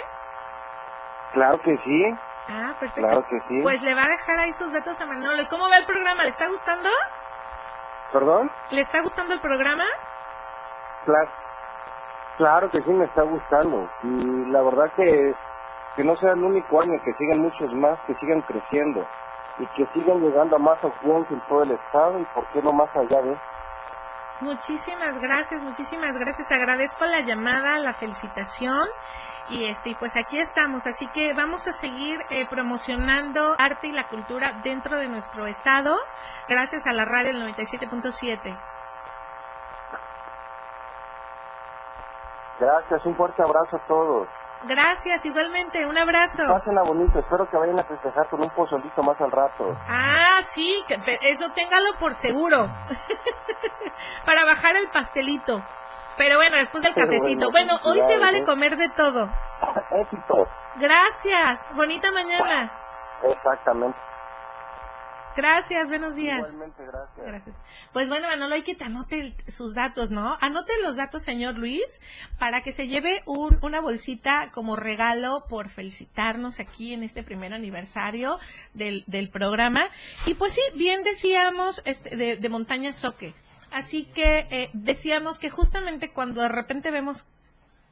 Claro que sí. Ah, perfecto. Claro que sí. Pues le va a dejar ahí sus datos a Manolo. ¿Y cómo va el programa? ¿Le está gustando? ¿Perdón? ¿Le está gustando el programa? Claro. Claro que sí me está gustando. Y la verdad que, que no sea el único año, que sigan muchos más, que sigan creciendo. Y que sigan llegando a más audiencia en todo el estado y por qué no más allá de... Muchísimas gracias, muchísimas gracias. Agradezco la llamada, la felicitación. Y este, pues aquí estamos. Así que vamos a seguir eh, promocionando arte y la cultura dentro de nuestro estado. Gracias a la radio del 97.7. Gracias, un fuerte abrazo a todos. Gracias, igualmente. Un abrazo. Pásenla bonito, espero que vayan a festejar con un pozolito más al rato. Ah, sí, eso téngalo por seguro. Para bajar el pastelito. Pero bueno, después del Pero cafecito. bueno, Bueno, hoy se vale ¿eh? comer de todo. Éxito. Gracias. Bonita mañana. Exactamente. Gracias, buenos días. Igualmente, gracias. Gracias. Pues bueno, Manolo, hay que te anote sus datos, ¿no? Anote los datos, señor Luis, para que se lleve un- una bolsita como regalo por felicitarnos aquí en este primer aniversario del, del programa. Y pues sí, bien decíamos este, de, de Montaña Soque. Así que eh, decíamos que justamente cuando de repente vemos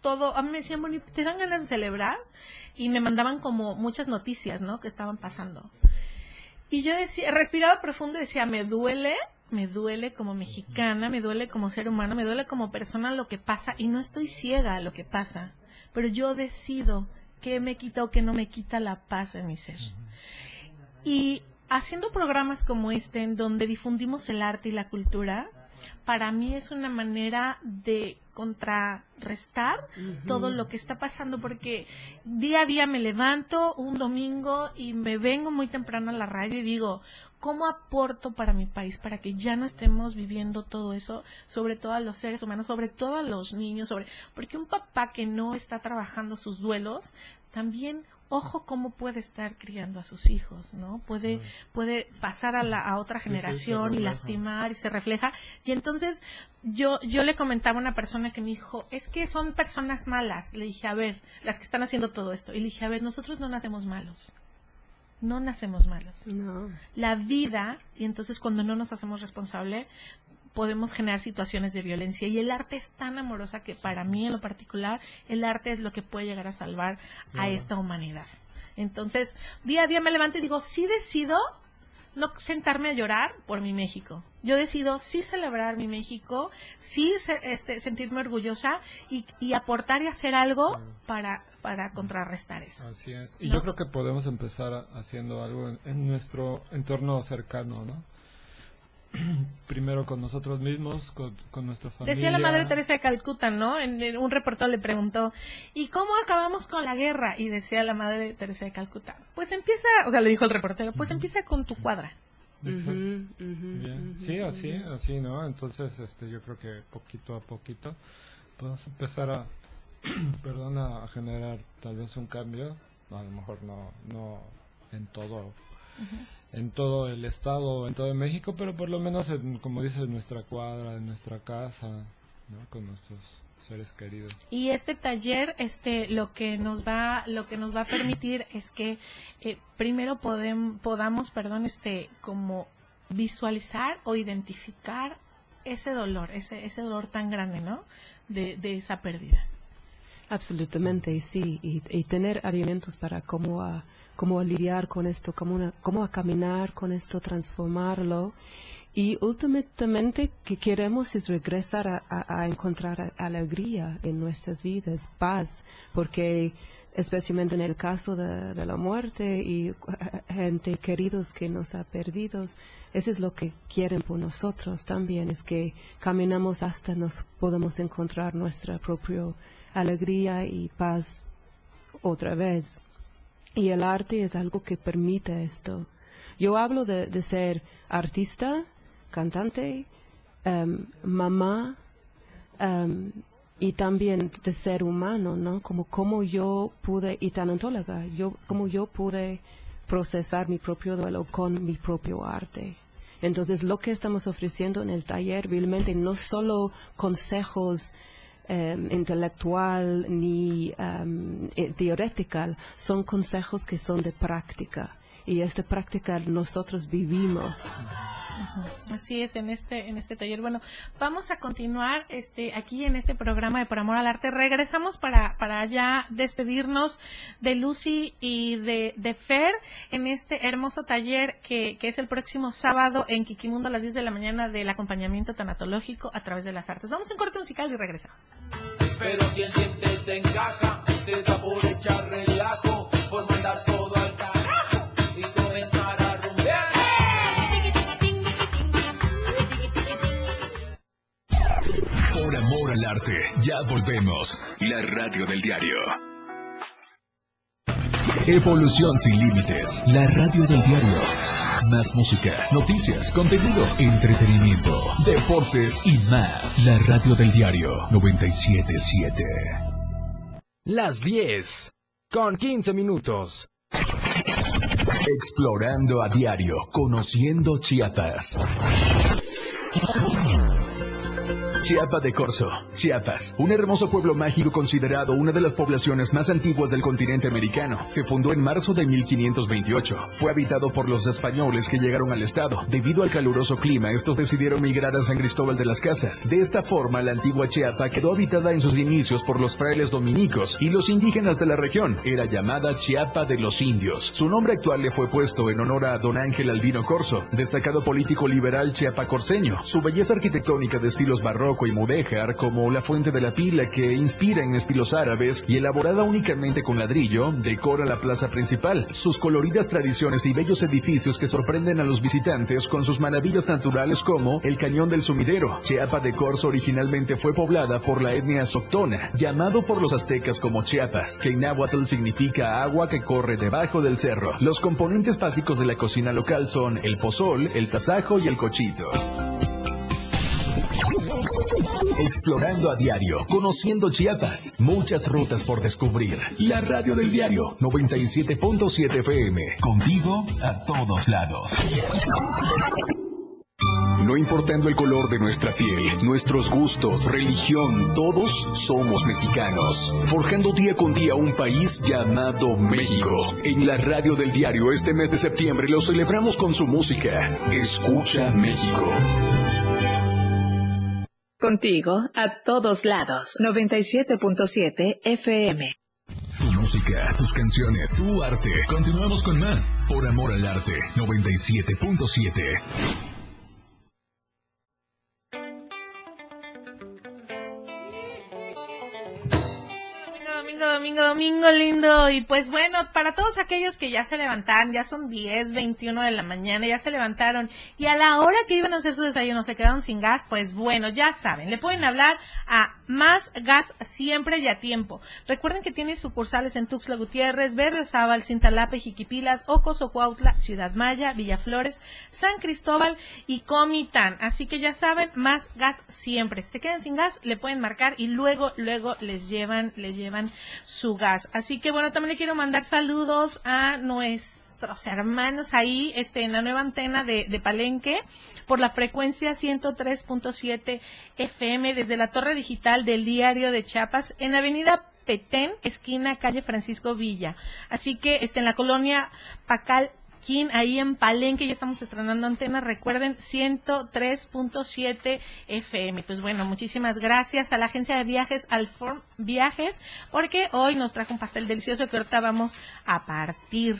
todo, a mí me decían, bueno, ¿y ¿te dan ganas de celebrar? Y me mandaban como muchas noticias, ¿no? Que estaban pasando. Y yo decía, respiraba profundo y decía, me duele, me duele como mexicana, me duele como ser humano, me duele como persona lo que pasa y no estoy ciega a lo que pasa, pero yo decido qué me quita o qué no me quita la paz en mi ser. Y haciendo programas como este, en donde difundimos el arte y la cultura, para mí es una manera de contrarrestar todo lo que está pasando porque día a día me levanto un domingo y me vengo muy temprano a la radio y digo, ¿cómo aporto para mi país para que ya no estemos viviendo todo eso, sobre todo a los seres humanos, sobre todo a los niños, sobre porque un papá que no está trabajando sus duelos, también ojo cómo puede estar criando a sus hijos, ¿no? Puede, puede pasar a la a otra generación y lastimar y se refleja. Y entonces yo, yo le comentaba a una persona que me dijo, es que son personas malas. Le dije, a ver, las que están haciendo todo esto. Y le dije, a ver, nosotros no nacemos malos. No nacemos malos. No. La vida, y entonces cuando no nos hacemos responsable, podemos generar situaciones de violencia y el arte es tan amorosa que para mí en lo particular el arte es lo que puede llegar a salvar a esta humanidad. Entonces, día a día me levanto y digo, sí decido no sentarme a llorar por mi México. Yo decido sí celebrar mi México, sí este, sentirme orgullosa y, y aportar y hacer algo para, para contrarrestar eso. Así es. Y ¿No? yo creo que podemos empezar haciendo algo en, en nuestro entorno cercano, ¿no? Primero con nosotros mismos, con, con nuestra familia. Decía la Madre Teresa de Calcuta, ¿no? En, en un reportaje le preguntó, ¿y cómo acabamos con la guerra? Y decía la Madre Teresa de Calcuta, pues empieza, o sea, le dijo el reportero, pues empieza con tu cuadra. Bien. Sí, así, así, ¿no? Entonces, este, yo creo que poquito a poquito podemos empezar a, perdón, a a generar tal vez un cambio, a lo mejor no, no en todo, en todo el estado, en todo México, pero por lo menos, en, como dices, en nuestra cuadra, en nuestra casa, ¿no? Con nuestros seres queridos. Y este taller, este, lo que nos va, lo que nos va a permitir es que eh, primero podem- podamos, perdón, este, como visualizar o identificar ese dolor, ese, ese dolor tan grande, ¿no? De, de esa pérdida. Absolutamente, y sí, y, y tener alimentos para cómo, a, cómo lidiar con esto, cómo, una- cómo a caminar con esto, transformarlo. Y últimamente que queremos es regresar a, a- encontrar alegría en nuestras vidas, paz, porque especialmente en el caso de, la muerte y gente queridos que nos ha perdido, eso es lo que quieren por nosotros también, es que caminamos hasta nos podemos encontrar nuestra propia alegría y paz otra vez. Y el arte es algo que permite esto. Yo hablo de, ser artista, cantante, em, mamá, em, y también de ser humano, ¿no? Como cómo yo pude, y tanatóloga, yo, como yo pude procesar mi propio duelo con mi propio arte. Entonces, lo que estamos ofreciendo en el taller realmente no solo consejos em, intelectual ni em, eh, teorética, son consejos que son de práctica. Y esta práctica nosotros vivimos. Así es en este en este taller. Bueno, vamos a continuar este aquí en este programa de Por Amor al Arte. Regresamos para para ya despedirnos de Lucy y de, de Fer en este hermoso taller que, que es el próximo sábado en Kikimundo a las 10 de la mañana del acompañamiento tanatológico a través de las artes. Vamos a un corte musical y regresamos. Pero si el diente te encaja, te da por echar al arte, ya volvemos. La radio del diario. Evolución sin límites. La radio del diario. Más música, noticias, contenido, entretenimiento, deportes y más. La radio del diario 977. Las 10. Con 15 minutos. Explorando a diario, conociendo Chiapas. Chiapa de Corzo, Chiapas, un hermoso pueblo mágico considerado una de las poblaciones más antiguas del continente americano. Se fundó en marzo de 1528. Fue habitado por los españoles que llegaron al estado. Debido al caluroso clima, estos decidieron migrar a San Cristóbal de las Casas. De esta forma, la antigua Chiapa quedó habitada en sus inicios por los frailes dominicos y los indígenas de la región. Era llamada Chiapa de los Indios. Su nombre actual le fue puesto en honor a don Ángel Albino Corzo, destacado político liberal chiapacorseño. Su belleza arquitectónica de estilos barrocos y mudéjar, como la fuente de la pila que inspira en estilos árabes y elaborada únicamente con ladrillo, decora la plaza principal. Sus coloridas tradiciones y bellos edificios que sorprenden a los visitantes con sus maravillas naturales como el Cañón del Sumidero. Chiapa de Corzo originalmente fue poblada por la etnia Soctona, llamado por los aztecas como Chiapas, que en significa agua que corre debajo del cerro. Los componentes básicos de la cocina local son el pozol, el tasajo y el cochito. Explorando a diario, conociendo Chiapas, muchas rutas por descubrir. La radio del diario 97.7 FM, contigo a todos lados. No importando el color de nuestra piel, nuestros gustos, religión, todos somos mexicanos. Forjando día con día un país llamado México. En la radio del diario este mes de septiembre lo celebramos con su música. Escucha México. Contigo a todos lados. 97.7 FM. Tu música, tus canciones, tu arte. Continuamos con más. Por amor al arte 97.7. Domingo, domingo, lindo. Y pues bueno, para todos aquellos que ya se levantaron, ya son 10, 21 de la mañana, ya se levantaron y a la hora que iban a hacer su desayuno se quedaron sin gas, pues bueno, ya saben, le pueden hablar a Más Gas siempre y a tiempo. Recuerden que tiene sucursales en Tuxtla Gutiérrez, Berriozábal, Cintalape, Jiquipilas, Ocos, Ocuautla, Ciudad Maya, Villaflores, San Cristóbal y Comitán. Así que ya saben, Más Gas siempre. Si se quedan sin gas, le pueden marcar y luego, luego les llevan, les llevan su gas. Así que bueno, también le quiero mandar saludos a nuestros hermanos ahí este, en la nueva antena de, de Palenque por la frecuencia 103.7 FM desde la torre digital del diario de Chiapas en Avenida Petén, esquina calle Francisco Villa. Así que este, en la colonia Pacal King, ahí en Palenque, ya estamos estrenando antena, recuerden, 103.7 FM. Pues bueno, muchísimas gracias a la agencia de viajes Alform Viajes, porque hoy nos trajo un pastel delicioso que ahorita vamos a partir.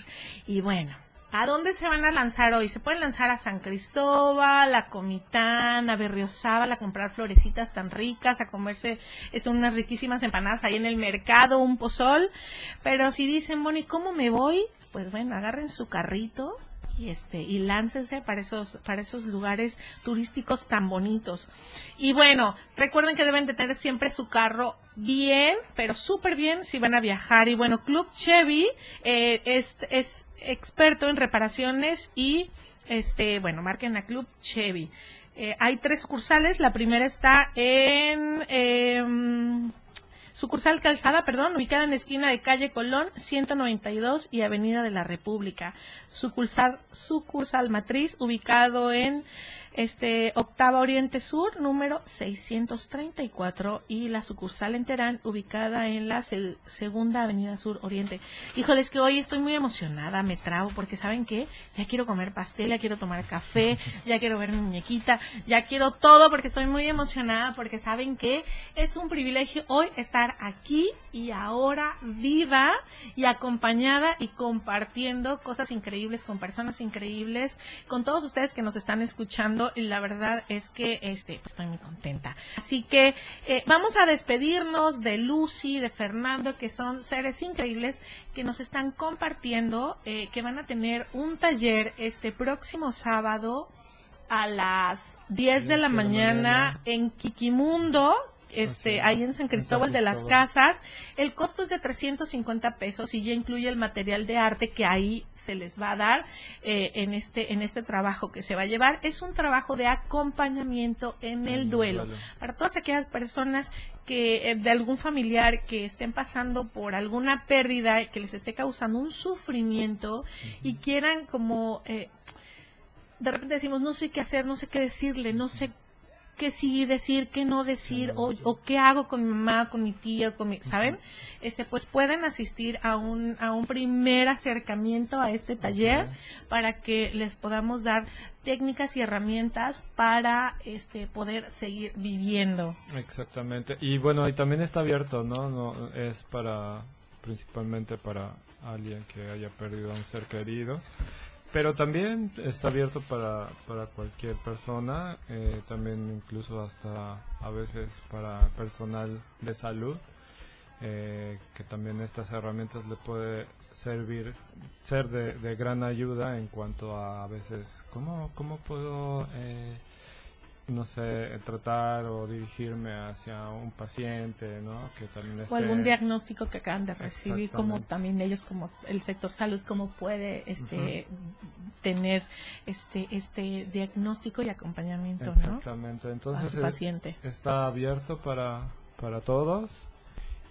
Y bueno, ¿A dónde se van a lanzar hoy? Se pueden lanzar a San Cristóbal, a Comitán, a Berriozábal, a comprar florecitas tan ricas, a comerse es, unas riquísimas empanadas ahí en el mercado, un pozol. Pero si dicen, bueno, ¿y cómo me voy? Pues bueno, agarren su carrito y este y láncense para esos para esos lugares turísticos tan bonitos. Y bueno recuerden que deben de tener siempre su carro bien pero súper bien si van a viajar. Y bueno Club Chevy eh, es, es experto en reparaciones y este bueno marquen a Club Chevy. Eh, hay tres sucursales. La primera está en em, Sucursal Calzada, perdón, ubicada en esquina de calle Colón, 192 y Avenida de la República. Sucursal, sucursal Matriz, ubicado en este Octava Oriente Sur, número 634 y la sucursal en Terán, ubicada en la se- Segunda Avenida Sur Oriente. Híjoles que hoy estoy muy emocionada, me trabo porque saben qué, ya quiero comer pastel, ya quiero tomar café, ya quiero ver mi muñequita, ya quiero todo porque estoy muy emocionada porque saben que es un privilegio hoy estar aquí y ahora viva y acompañada y compartiendo cosas increíbles con personas increíbles, con todos ustedes que nos están escuchando y la verdad es que este pues, estoy muy contenta. Así que eh, vamos a despedirnos de Lucy, de Fernando, que son seres increíbles que nos están compartiendo, eh, que van a tener un taller este próximo sábado a las 10 de la mañana en Kikimundo, este, ahí en San Cristóbal de las Casas. El costo es de 350 pesos y ya incluye el material de arte que ahí se les va a dar eh, en este en este trabajo que se va a llevar. Es un trabajo de acompañamiento en el duelo. para todas aquellas personas que eh, de algún familiar que estén pasando por alguna pérdida que les esté causando un sufrimiento y quieran como eh, de repente decimos no sé qué hacer, no sé qué decirle, no sé qué sí decir, qué no decir, o, o qué hago con mi mamá, con mi tía, con mi, ¿saben? Este, pues pueden asistir a un, a un primer acercamiento a este taller para que les podamos dar técnicas y herramientas para este poder seguir viviendo. Exactamente. Y bueno, y también está abierto, ¿no? no es para, principalmente para alguien que haya perdido a un ser querido. Pero también está abierto para, para cualquier persona, eh, también incluso hasta a veces para personal de salud, eh, que también estas herramientas le puede servir, ser de, gran ayuda en cuanto a a veces cómo, cómo puedo, eh, no sé, tratar o dirigirme hacia un paciente, ¿no? Que también O algún diagnóstico que acaban de recibir, como también ellos, como el sector salud, cómo puede este tener este este diagnóstico y acompañamiento, ¿no? Exactamente, entonces su es- paciente. está abierto para, para todos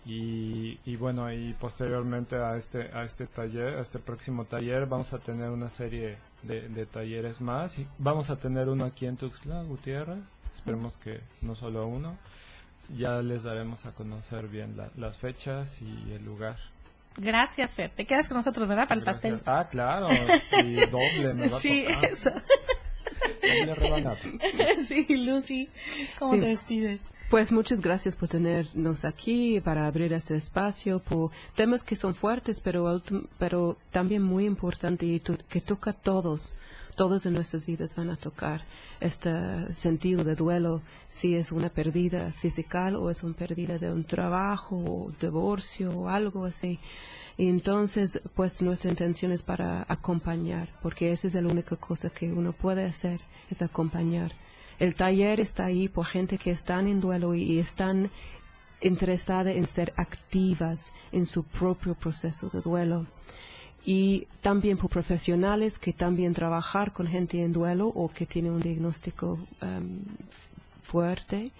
y, y bueno, y posteriormente a este, a este taller, a este próximo taller, vamos a tener una serie de, de talleres más y vamos a tener uno aquí en Tuxtla, Gutiérrez, esperemos que no solo uno, ya les daremos a conocer bien la- las fechas y el lugar. Gracias, Fer. Te quedas con nosotros, ¿verdad? Para el Gracias. pastel. Ah, claro, sí, doble me va a Sí, tocar. eso. Sí, Lucy, ¿cómo Sí. te despides? Pues muchas gracias por tenernos aquí, para abrir este espacio, por temas que son fuertes, pero, pero también muy importante y to- que toca a todos. Todos en nuestras vidas van a tocar este sentido de duelo, si es una pérdida física o es una pérdida de un trabajo, o divorcio o algo así. Y entonces, pues nuestra intención es para acompañar, porque esa es la única cosa que uno puede hacer, es acompañar. El taller está ahí por gente que están en duelo y, y están interesadas en ser activas en su propio proceso de duelo. Y también por profesionales que también trabajar con gente en duelo o que tienen un diagnóstico em, fuerte.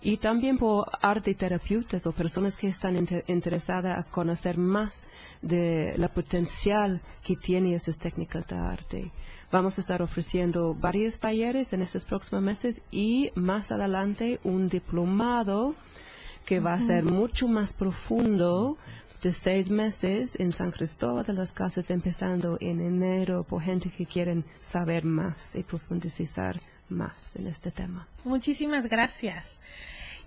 Y también por arte terapeutas o personas que están inter- interesadas a conocer más de la potencial que tienen esas técnicas de arte. Vamos a estar ofreciendo varios talleres en estos próximos meses y más adelante un diplomado que va a ser mucho más profundo de seis meses en San Cristóbal de las Casas empezando en enero por gente que quieren saber más y profundizar más en este tema. Muchísimas gracias.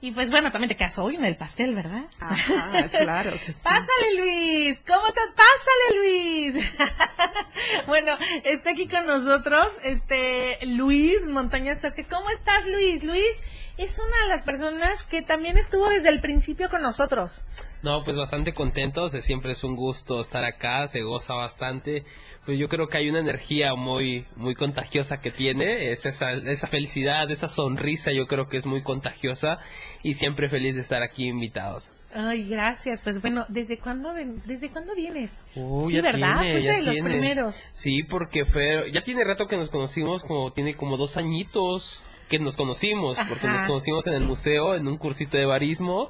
Y pues bueno, también te quedas hoy en el pastel, ¿verdad? Ajá, claro que sí. Pásale Luis, ¿cómo te pásale Luis? bueno, está aquí con nosotros este Luis Montaña Soque. ¿Cómo estás Luis? Luis es una de las personas que también estuvo desde el principio con nosotros. No, pues bastante contentos, siempre es un gusto estar acá, se goza bastante. Pues yo creo que hay una energía muy muy contagiosa que tiene, es esa, esa felicidad, esa sonrisa, yo creo que es muy contagiosa y siempre feliz de estar aquí invitados. Ay, gracias. Pues bueno, ¿desde cuándo desde cuándo vienes? Uy, sí, ya ¿verdad? tiene, ya de los tiene. primeros. Sí, porque fue, ya tiene rato que nos conocimos, como tiene como dos añitos que nos conocimos, porque nos conocimos en el museo, en un cursito de barismo,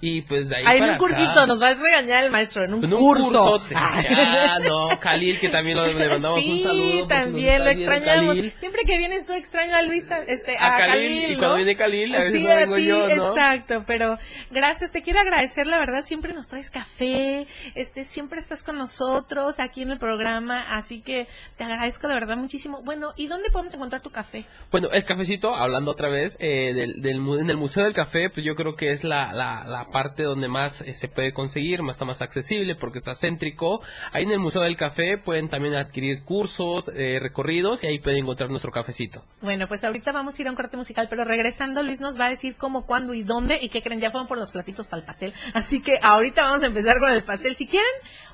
y pues de ahí Ay, en para un cursito, acá. nos va a regañar el maestro, en un, En un curso. cursote. Ah, no, Khalil, que también lo- le mandamos un Sí, saludo. si nos también lo extrañamos. Khalil. Siempre que vienes tú extraño a Luis, este, A a, Khalil, Khalil, y cuando viene Khalil, a veces Sí, no vengo ti, yo, ¿no? Exacto, pero gracias, te quiero agradecer, la verdad, siempre nos traes café, este, siempre estás con nosotros aquí en el programa, así que te agradezco de verdad muchísimo. Bueno, ¿y dónde podemos encontrar tu café? Bueno, el cafecito, hablando otra vez, eh, del, del en el Museo del Café, pues yo creo que es la, la, la parte donde más eh, se puede conseguir, más está más accesible porque está céntrico. Ahí en el Museo del Café pueden también adquirir cursos, eh, recorridos y ahí pueden encontrar nuestro cafecito. Bueno, pues ahorita vamos a ir a un corte musical, pero regresando Luis nos va a decir cómo, cuándo y dónde y qué creen, ya fueron por los platitos para el pastel. Así que ahorita vamos a empezar con el pastel. Si quieren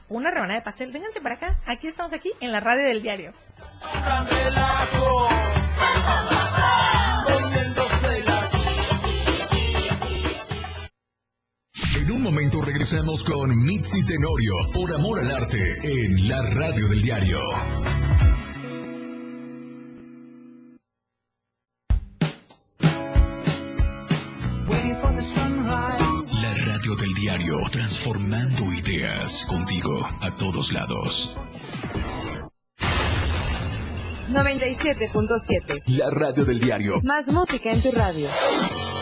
una rebanada de pastel, vénganse para acá. Aquí estamos aquí en la radio del diario. En un momento regresamos con Mitzi Tenorio por Amor al Arte en la radio del diario. La radio del diario, transformando ideas contigo a todos lados. 97.7. La radio del diario. Más música en tu radio.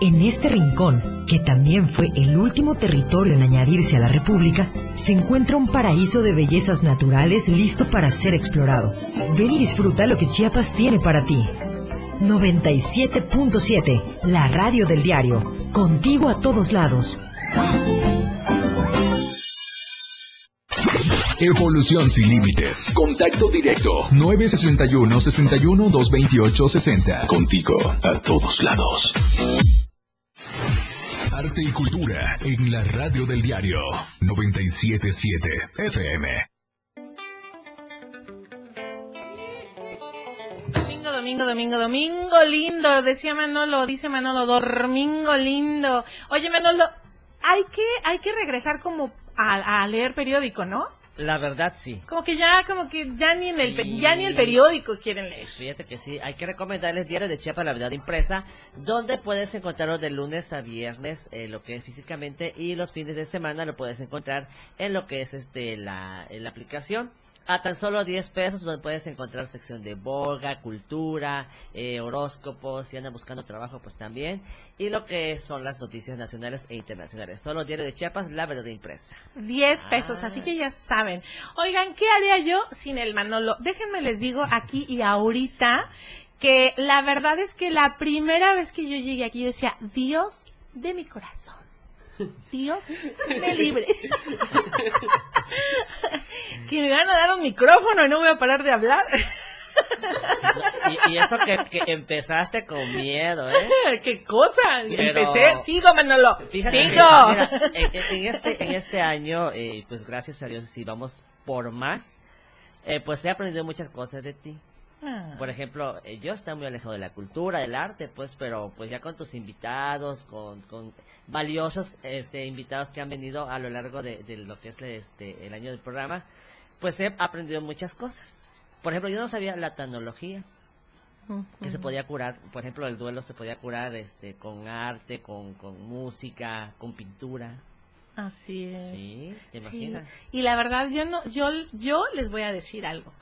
en este rincón, que también fue el último territorio en añadirse a la República, se encuentra un paraíso de bellezas naturales listo para ser explorado. Ven y disfruta lo que Chiapas tiene para ti. 97.7, la radio del diario. Contigo a todos lados. Evolución sin límites. Contacto directo. 961-61-228-60. Contigo a todos lados. Arte y cultura en la radio del diario 977 FM. Domingo, domingo, domingo, domingo lindo, decía Manolo, dice Manolo, domingo lindo. Oye Manolo, hay que, hay que regresar como a, a leer periódico, ¿no? La verdad sí. Como que ya, como que ya ni en el, Sí. ya ni el periódico quieren leer. Fíjate que sí, hay que recomendarles Diario de Chiapas, la verdad impresa, donde puedes encontrarlo de lunes a viernes, eh, lo que es físicamente, y los fines de semana lo puedes encontrar en lo que es este la, en la aplicación. A tan solo 10 pesos, donde puedes encontrar sección de boga, cultura, eh, horóscopos, si andan buscando trabajo, pues también. Y lo que son las noticias nacionales e internacionales. Solo Diario de Chiapas, la verdad impresa. 10 pesos, así que ya saben. Oigan, ¿qué haría yo sin el Manolo? Déjenme les digo aquí y ahorita que la verdad es que la primera vez que yo llegué aquí yo decía, Dios de mi corazón. Dios me libre. que me van a dar un micrófono y no voy a parar de hablar. Y, y eso que, que empezaste con miedo, ¿eh? ¿Qué cosa? Pero- Empecé, sigo Manolo, Fíjate sigo. mira, en, en este, en este año, eh, pues gracias a Dios, si vamos por más, eh, pues he aprendido muchas cosas de ti. Ah. Por ejemplo, eh, yo estoy muy alejado de la cultura, del arte, pues, pero pues ya con tus invitados, con, con valiosos este, invitados que han venido a lo largo de, de lo que es este, el año del programa, pues he aprendido muchas cosas. Por ejemplo, yo no sabía la tecnología que se podía curar, por ejemplo, el duelo se podía curar este con arte, con, con música, con pintura. Así es. Sí, ¿te Sí, imaginas? Y la verdad, yo no, yo, yo les voy a decir algo.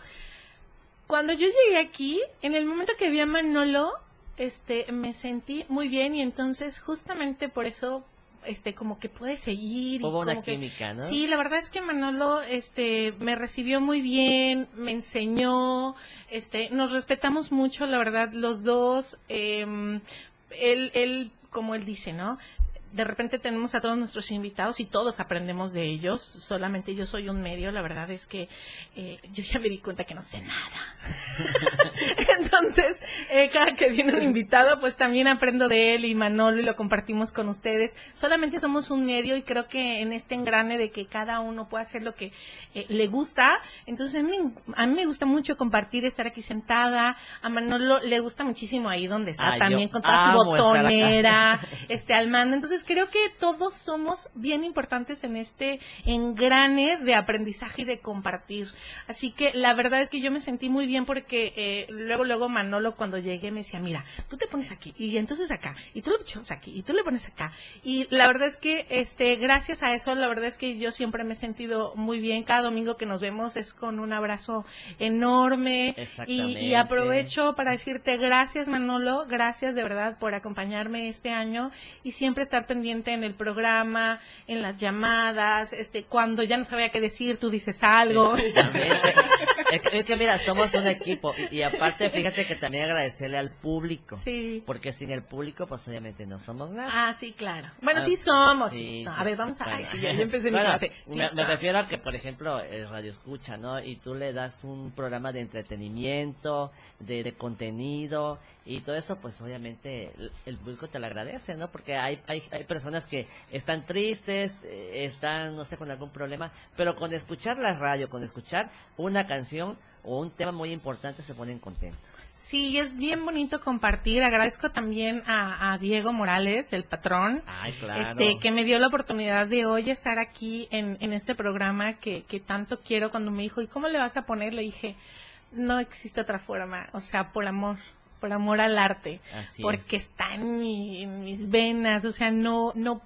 Cuando yo llegué aquí, en el momento que vi a Manolo, este, me sentí muy bien y entonces justamente por eso, este, como que pude seguir. y Hubo una que- química, ¿no? Sí, la verdad es que Manolo, este, me recibió muy bien, me enseñó, este, nos respetamos mucho, la verdad, los dos, em, él, él, como él dice, ¿no? De repente tenemos a todos nuestros invitados y todos aprendemos de ellos. Solamente yo soy un medio. La verdad es que eh, yo ya me di cuenta que no sé nada. Entonces, eh, cada que viene un invitado, pues también aprendo de él y Manolo y lo compartimos con ustedes. Solamente somos un medio y creo que en este engrane de que cada uno puede hacer lo que eh, le gusta. Entonces, a mí, a mí me gusta mucho compartir, estar aquí sentada. A Manolo le gusta muchísimo ahí donde está Ah, también con toda su botonera, este al mando. Entonces creo que todos somos bien importantes en este engrane de aprendizaje y de compartir. Así que la verdad es que yo me sentí muy bien porque eh, luego, luego Manolo cuando llegué me decía, mira, tú te pones aquí y entonces acá y tú le pones aquí y tú le pones acá. Y la verdad es que este gracias a eso, la verdad es que yo siempre me he sentido muy bien. Cada domingo que nos vemos es con un abrazo enorme. Y, y aprovecho para decirte gracias Manolo, gracias de verdad por acompañarme este año y siempre estar pendiente en el programa, en las llamadas, este, cuando ya no sabía qué decir, tú dices algo. Es es que mira, somos un equipo y, y aparte fíjate que también agradecerle al público. Sí. Porque sin el público pues obviamente no somos nada. Ah, sí, claro. Bueno, Ah, sí somos. sí. A ver, vamos a... Bueno. Ay, sí, ya, ya empecé mi Bueno, clase. Sí me, me refiero a que, por ejemplo, el radio escucha, ¿no? Y tú le das un programa de entretenimiento, de, de contenido y todo eso, pues obviamente el, el público te lo agradece, ¿no? Porque hay, hay, hay personas que están tristes, eh, están, no sé, con algún problema, pero con escuchar la radio, con escuchar una canción o un tema muy importante se ponen contentos. Sí, es bien bonito compartir. Agradezco también a, a Diego Morales, el patrón, Ay, claro. este, que me dio la oportunidad de hoy estar aquí en, en este programa que, que tanto quiero. Cuando me dijo, ¿y cómo le vas a poner? Le dije, no existe otra forma. O sea, por amor, por amor al arte. Así porque está en, mi- en mis venas. O sea, no, no,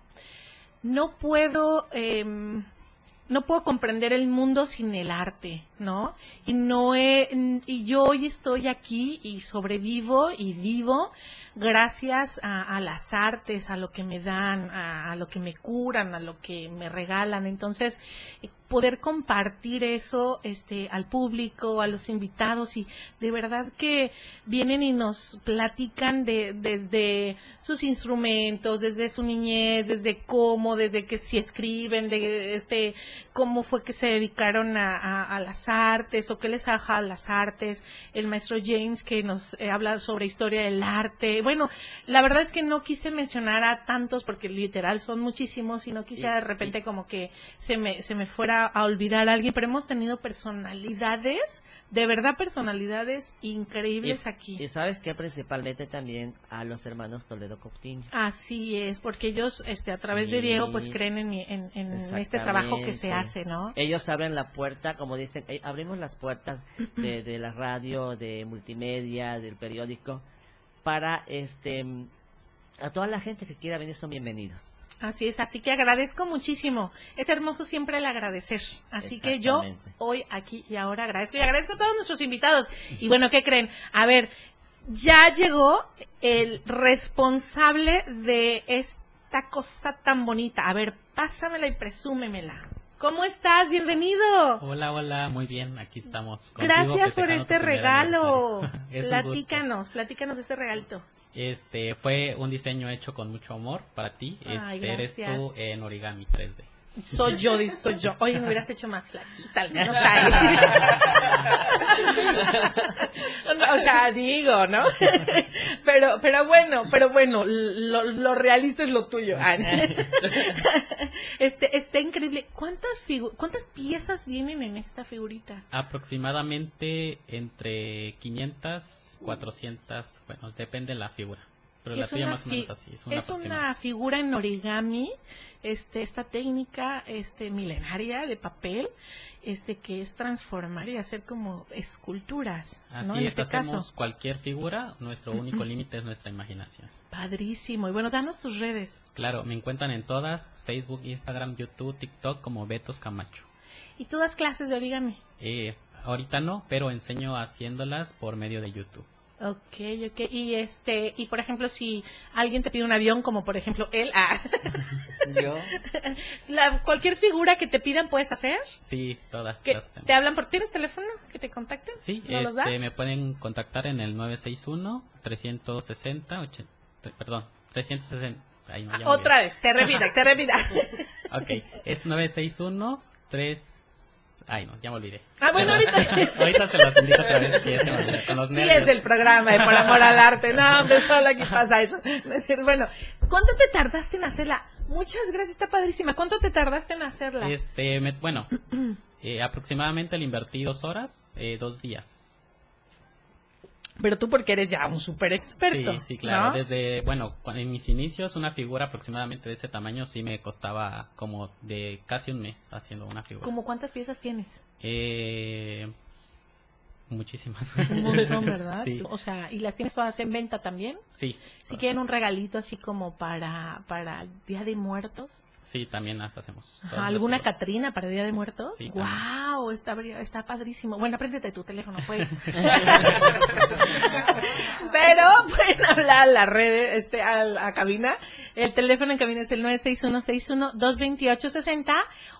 no puedo, em, no puedo comprender el mundo sin el arte, ¿no? Y no he, y yo hoy estoy aquí y sobrevivo y vivo gracias a, a las artes, a lo que me dan, a, lo que me curan, a lo que me regalan. Entonces, eh, poder compartir eso este al público, a los invitados y de verdad que vienen y nos platican de desde sus instrumentos, desde su niñez, desde cómo, desde que si escriben, de este cómo fue que se dedicaron a, a- a las artes o qué les aja las artes, el maestro James que nos eh, habla sobre historia del arte. Bueno, la verdad es que no quise mencionar a tantos porque literal son muchísimos y no quise de repente como que se me, se me fuera a olvidar a alguien, pero hemos tenido personalidades, de verdad personalidades increíbles Y- aquí. Y sabes que principalmente también a los hermanos Toledo Coptín. Así es, porque ellos, este, a través de. Diego, pues creen en, en, en este trabajo que se hace, ¿no? Ellos abren la puerta, como dicen, abrimos las puertas de, de la radio, de multimedia, del periódico, para este a toda la gente que quiera venir son bienvenidos. Así es, así que agradezco muchísimo. Es hermoso siempre el agradecer. Así que yo hoy, aquí y ahora agradezco y agradezco a todos nuestros invitados. Y bueno, ¿qué creen? A ver, ya llegó el responsable de esta cosa tan bonita. A ver, pásamela y presúmemela. ¿Cómo estás? Bienvenido. Hola, hola, muy bien, aquí estamos. contigo Gracias por este regalo. Es platícanos, platícanos de este regalito. Este fue un diseño hecho con mucho amor para ti. Ay, Este eres tú en origami 3D. Soy yo, soy yo. Oye, me hubieras hecho más flaquita, no sale. No, o sea, digo, ¿no? Pero, pero bueno, pero bueno, lo, lo realista es lo tuyo. Ah, Este, está increíble. ¿Cuántas figu- cuántas piezas vienen en esta figurita? Aproximadamente entre 500, 400, bueno, depende de la figura. Pero la Es tuya una más o menos así, es una es una figura en origami, este, esta técnica, este, milenaria de papel, este, que es transformar y hacer como esculturas, Así ¿no? En es, este hacemos caso. cualquier figura, nuestro único límite es nuestra imaginación. Padrísimo. Y bueno, danos tus redes. Claro, me encuentran en todas, Facebook, Instagram, YouTube, TikTok como Betos Camacho. Y tú das clases de origami. Eh, ahorita no, pero enseño haciéndolas por medio de YouTube. Ok, ok. Y este, y por ejemplo, si alguien te pide un avión, como por ejemplo él, ah, Yo, la, cualquier figura que te pidan puedes hacer. Sí, todas Que las hacemos. te hablan por, ¿tienes teléfono que te contacten? Sí, ¿No los este, me pueden contactar en el 961-360, ochen- tre- perdón, 360. Ay, no, ya me Ah, Otra vez, se repita, se repita. Ok, es 961 3 Ay, no, ya me olvidé. Ah, bueno, ahorita- ahorita se los indico otra vez, que se con los Sí nervios. es el programa de Por Amor al Arte. No, hombre, solo aquí pasa eso. Bueno, ¿cuánto te tardaste en hacerla? Muchas gracias, está padrísima. ¿Cuánto te tardaste en hacerla? Este, me- bueno, eh, aproximadamente le invertí dos horas, eh, dos días. Pero tú porque eres ya un súper experto. Sí, sí, claro. ¿no? Desde, bueno, en mis inicios, una figura aproximadamente de ese tamaño sí me costaba como de casi un mes haciendo una figura. ¿Cómo cuántas piezas tienes? Eh, Muchísimas. Un montón, ¿verdad? Sí. O sea, ¿y las tienes todas en venta también? Sí. Si quieren un regalito así como para, para el Día de Muertos. Sí, también las hacemos. Ajá, ¿Alguna. Catrina para el Día de Muertos? Sí, ¡Wow! Está, está padrísimo. Bueno, apréndete tu teléfono, pues. Pero pueden hablar a la red, este, a la cabina. El teléfono en cabina es el 96161-228-60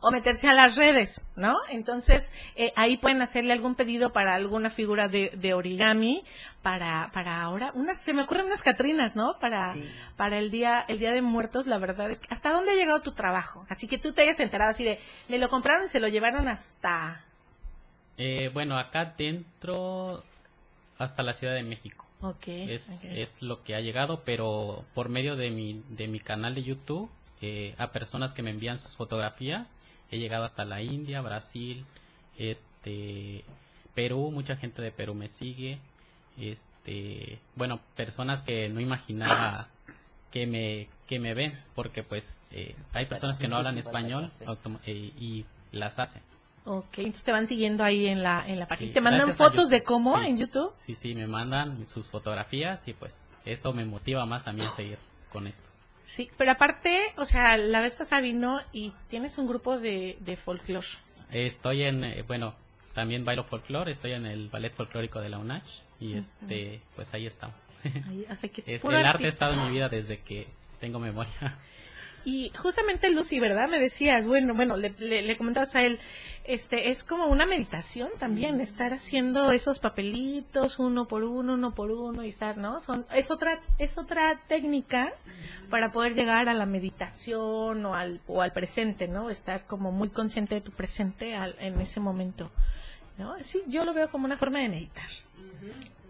o meterse a las redes, ¿no? Entonces, eh, ahí pueden hacerle algún pedido para alguna figura de, de origami para, para ahora. Unas, se me ocurren unas Catrinas, ¿no? Para, para el día, el día de muertos, la verdad es que, ¿hasta dónde ha llegado tu trabajo? Así que tú te hayas enterado así de, me lo compraron y se lo llevaron hasta, Eh, bueno, acá dentro hasta la Ciudad de México. ok. Es, es lo que ha llegado, pero por medio de mi, de mi canal de YouTube, eh, a personas que me envían sus fotografías, he llegado hasta la India, Brasil, este, Perú, mucha gente de Perú me sigue, este, bueno, personas que no imaginaba que me, que me ven, porque pues eh, hay personas que no hablan español eh, y las hacen. Ok, entonces te van siguiendo ahí en la, en la página. Sí, ¿Te mandan fotos YouTube. de cómo Sí. en YouTube? Sí, sí, me mandan sus fotografías y pues eso me motiva más a mí a seguir con esto. Sí, pero aparte, o sea, la vez pasada vino y tienes un grupo de, de folclore. Estoy en, eh, bueno, también bailo folclore, estoy en el ballet folclórico de la UNACH y este, pues ahí estamos. Ahí, así que Es- puro el arte ha estado en mi vida desde que tengo memoria. Y justamente Lucy, ¿verdad? Me decías, bueno, bueno, le, le, le comentabas a él, este, es como una meditación también, estar haciendo esos papelitos uno por uno, uno por uno y estar, ¿no? Son, es otra, es otra técnica para poder llegar a la meditación o al, o al presente, ¿no? Estar como muy consciente de tu presente al- en ese momento, ¿no? Sí, yo lo veo como una forma de meditar,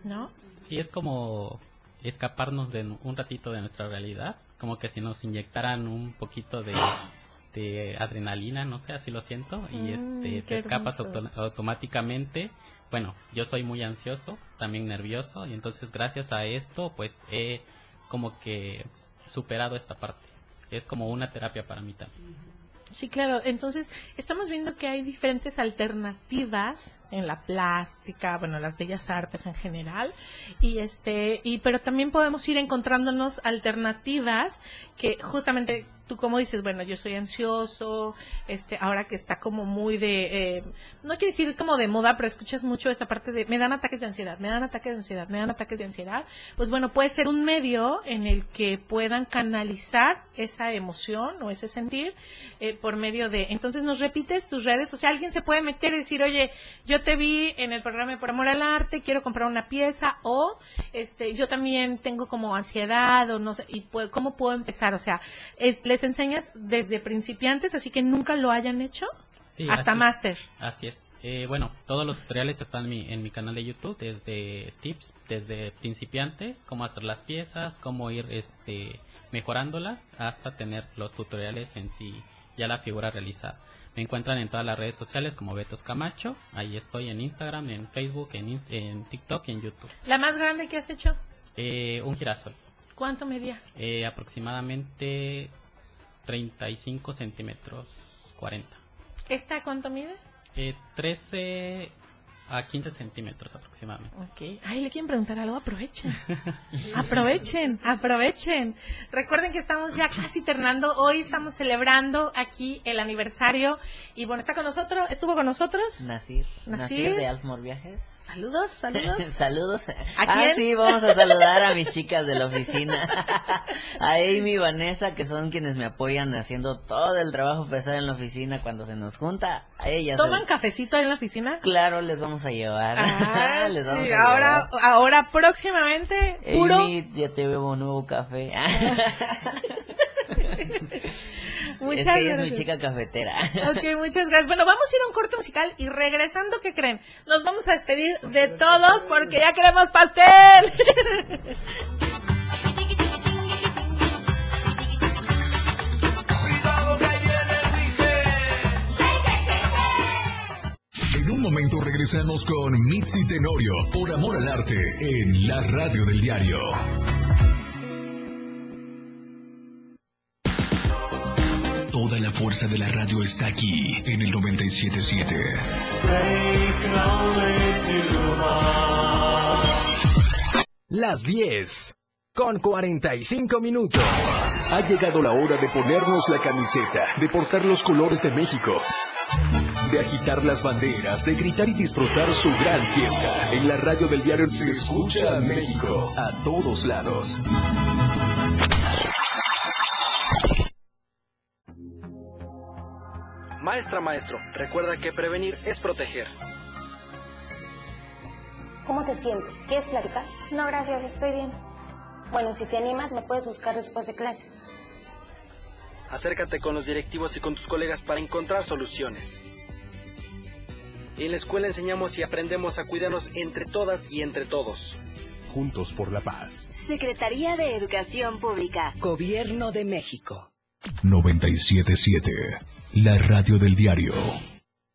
¿no? Sí, es como escaparnos de un ratito de nuestra realidad, como que si nos inyectaran un poquito de, de adrenalina, no sé, así lo siento, y Mm, este, te escapas auto- automáticamente. Bueno, yo soy muy ansioso, también nervioso, y entonces gracias a esto, pues he como que superado esta parte. Es como una terapia para mí también. Sí, claro. Entonces, estamos viendo que hay diferentes alternativas en la plástica, bueno, las bellas artes en general, y este, y pero también podemos ir encontrándonos alternativas que justamente tú como dices, bueno, yo soy ansioso, este, ahora que está como muy de, eh, no quiero decir como de moda, pero escuchas mucho esta parte de, me dan ataques de ansiedad, me dan ataques de ansiedad, me dan ataques de ansiedad, pues bueno, puede ser un medio en el que puedan canalizar esa emoción o ese sentir eh, por medio de, entonces nos repites tus redes, o sea, alguien se puede meter y decir, oye, yo te vi en el programa de Por Amor al Arte, quiero comprar una pieza, o este, yo también tengo como ansiedad, o no sé, y puedo- ¿cómo puedo empezar? O sea, es, les enseñas desde principiantes, así que nunca lo hayan hecho, Sí, hasta máster. Así es. Eh, bueno, todos los tutoriales están en mi, en mi canal de YouTube, desde tips, desde principiantes, cómo hacer las piezas, cómo ir este, mejorándolas, hasta tener los tutoriales en sí, ya la figura realizada. Me encuentran en todas las redes sociales como Betos Camacho, ahí estoy en Instagram, en Facebook, en, en TikTok y en YouTube. La más grande que has hecho, Eh, un girasol, ¿cuánto medía? eh, aproximadamente 35 centímetros, 40. ¿Esta cuánto mide? Eh, 13 a 15 centímetros aproximadamente. Ok. Ay, ¿le quieren preguntar algo? Aprovechen. aprovechen, aprovechen. Recuerden que estamos ya casi terminando. Hoy estamos celebrando aquí el aniversario. Y bueno, está con nosotros, estuvo con nosotros. Nasir. Nasir. Nasir de Almor Viajes. Saludos, saludos. Saludos. ¿A Ah, sí, vamos a saludar a mis chicas de la oficina. a Amy y Vanessa, que son quienes me apoyan haciendo todo el trabajo pesado en la oficina cuando se nos junta. A ellas. ¿Toman cafecito ahí en la oficina? Claro, les vamos a llevar. Ah, Les sí, vamos a ahora, llevar. ahora próximamente, puro. Amy, ya te veo un nuevo café. Muchas es que ella es mi chica cafetera. Ok, muchas gracias. Bueno, vamos a ir a un corte musical y regresando, ¿qué creen? Nos vamos a despedir de todos porque ya queremos pastel. En un momento regresamos con Mitzi Tenorio por Amor al Arte en la radio del diario. Fuerza de la radio está aquí en el 977. Las 10 con 45 minutos. Ha llegado la hora de ponernos la camiseta, de portar los colores de México, de agitar las banderas, de gritar y disfrutar su gran fiesta. En la radio del diario se escucha a México a todos lados. Maestra, maestro, recuerda que prevenir es proteger. ¿Cómo te sientes? ¿Quieres platicar? No, gracias, estoy bien. Bueno, si te animas, me puedes buscar después de clase. Acércate con los directivos y con tus colegas para encontrar soluciones. En la escuela enseñamos y aprendemos a cuidarnos entre todas y entre todos. Juntos por la paz. Secretaría de Educación Pública. Gobierno de México. 977. La radio del diario.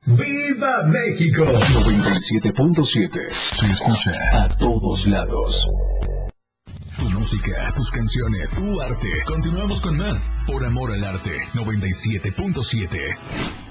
¡Viva México! 97.7. Se escucha a todos lados. Tu música, tus canciones, tu arte. Continuamos con más. Por amor al arte. 97.7.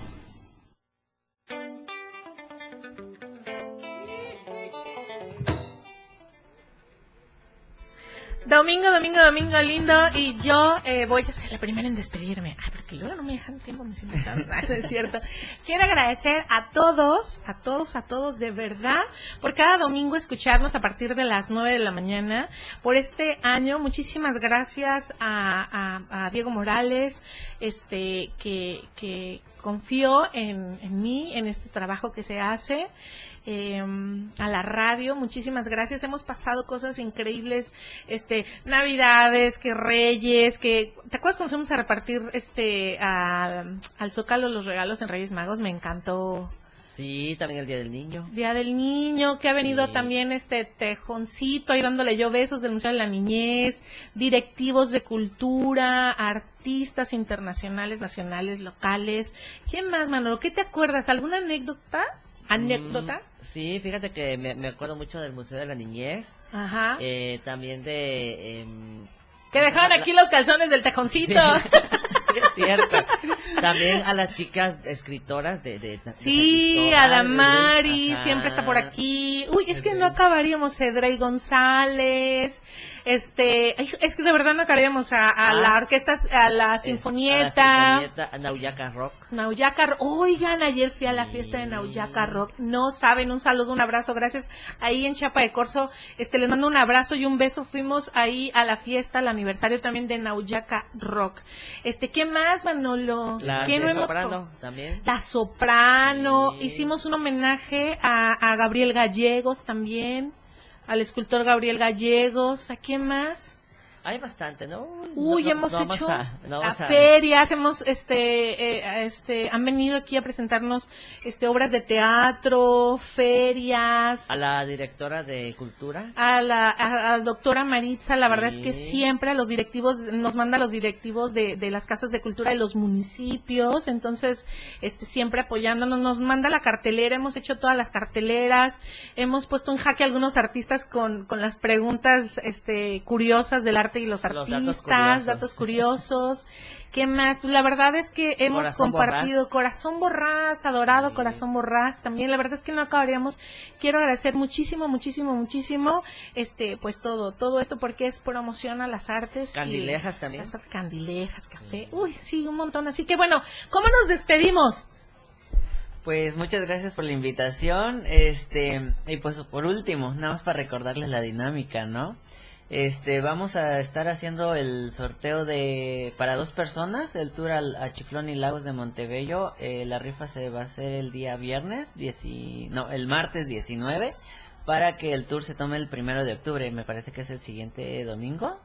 Domingo, domingo, domingo lindo y yo eh, voy a ser la primera en despedirme. Ay, porque luego no me dejan tiempo, me siento tan mal, no es cierto. Quiero agradecer a todos, a todos, a todos de verdad, por cada domingo escucharnos a partir de las 9 de la mañana, por este año. Muchísimas gracias a, Diego Morales, este, que, que confió en, en mí, en este trabajo que se hace eh, a la radio. Muchísimas gracias. Hemos pasado cosas increíbles, este, Navidades, que Reyes, que, ¿te acuerdas cuando fuimos a repartir este a- al Zócalo los regalos en Reyes Magos? Me encantó. Sí, también el Día del Niño. Día del Niño, que ha venido también este tejoncito ahí dándole yo besos del Museo de la Niñez, directivos de cultura, artistas internacionales, nacionales, locales. ¿Quién más, Manolo? ¿Qué te acuerdas? ¿Alguna anécdota? ¿Anécdota? Mm, sí, fíjate que me, me acuerdo mucho del Museo de la Niñez. Ajá. Eh, también de... em, Que dejaban aquí los calzones del tejoncito. Sí, es cierto. También a las chicas escritoras de... de, de Sí, Cristóbal, Adamari siempre está por aquí. Uy, es que no acabaríamos Cedrey González. Este, es que de verdad no acabaríamos a, a Ah. la orquesta, a la sinfonieta. A la Sinfonieta, a Nauyaca Rock. Nauyaca, Ro- oigan, ayer fui a la fiesta de Nauyaca Rock, no saben, un saludo, un abrazo, gracias, ahí en Chiapa de Corzo, este, les mando un abrazo y un beso, fuimos ahí a la fiesta, al aniversario también de Nauyaca Rock, este, ¿qué más, Manolo? La ¿Qué de no hemos soprano también. la soprano, hicimos un homenaje a, a Gabriel Gallegos también, al escultor Gabriel Gallegos, ¿a quién más? Hay bastante, ¿no? Uy, No- hemos no hecho a- ferias, hemos, este, eh, este, han venido aquí a presentarnos, este, obras de teatro, ferias. A la directora de Cultura. A la a, a doctora Maritza, la verdad es que siempre a los directivos, nos manda a los directivos de, de las casas de cultura de los municipios, entonces, este, siempre apoyándonos, nos manda la cartelera, hemos hecho todas las carteleras, hemos puesto en jaque a algunos artistas con, con las preguntas, este, curiosas del arte y los Los datos artistas, curiosos. datos curiosos. ¿Qué más? Pues la verdad es que hemos Corazón compartido Borrás. Corazón Borrás, adorado Corazón Borrás, también la verdad es que no acabaríamos. Quiero agradecer muchísimo, muchísimo, muchísimo, este, pues todo, todo esto porque es promoción a las artes. y- Candilejas también. las candilejas, café, uy, sí, un montón. Así que bueno, ¿cómo nos despedimos? Pues muchas gracias por la invitación. Este, y pues por último, nada más para recordarles la dinámica, ¿no? Este, vamos a estar haciendo el sorteo de para dos personas, el tour al, a Chiflón y Lagos de Montebello. Eh, la rifa se va a hacer el día viernes, dieci- no, el martes 19, para que el tour se tome el primero de octubre. Me parece que es el siguiente domingo.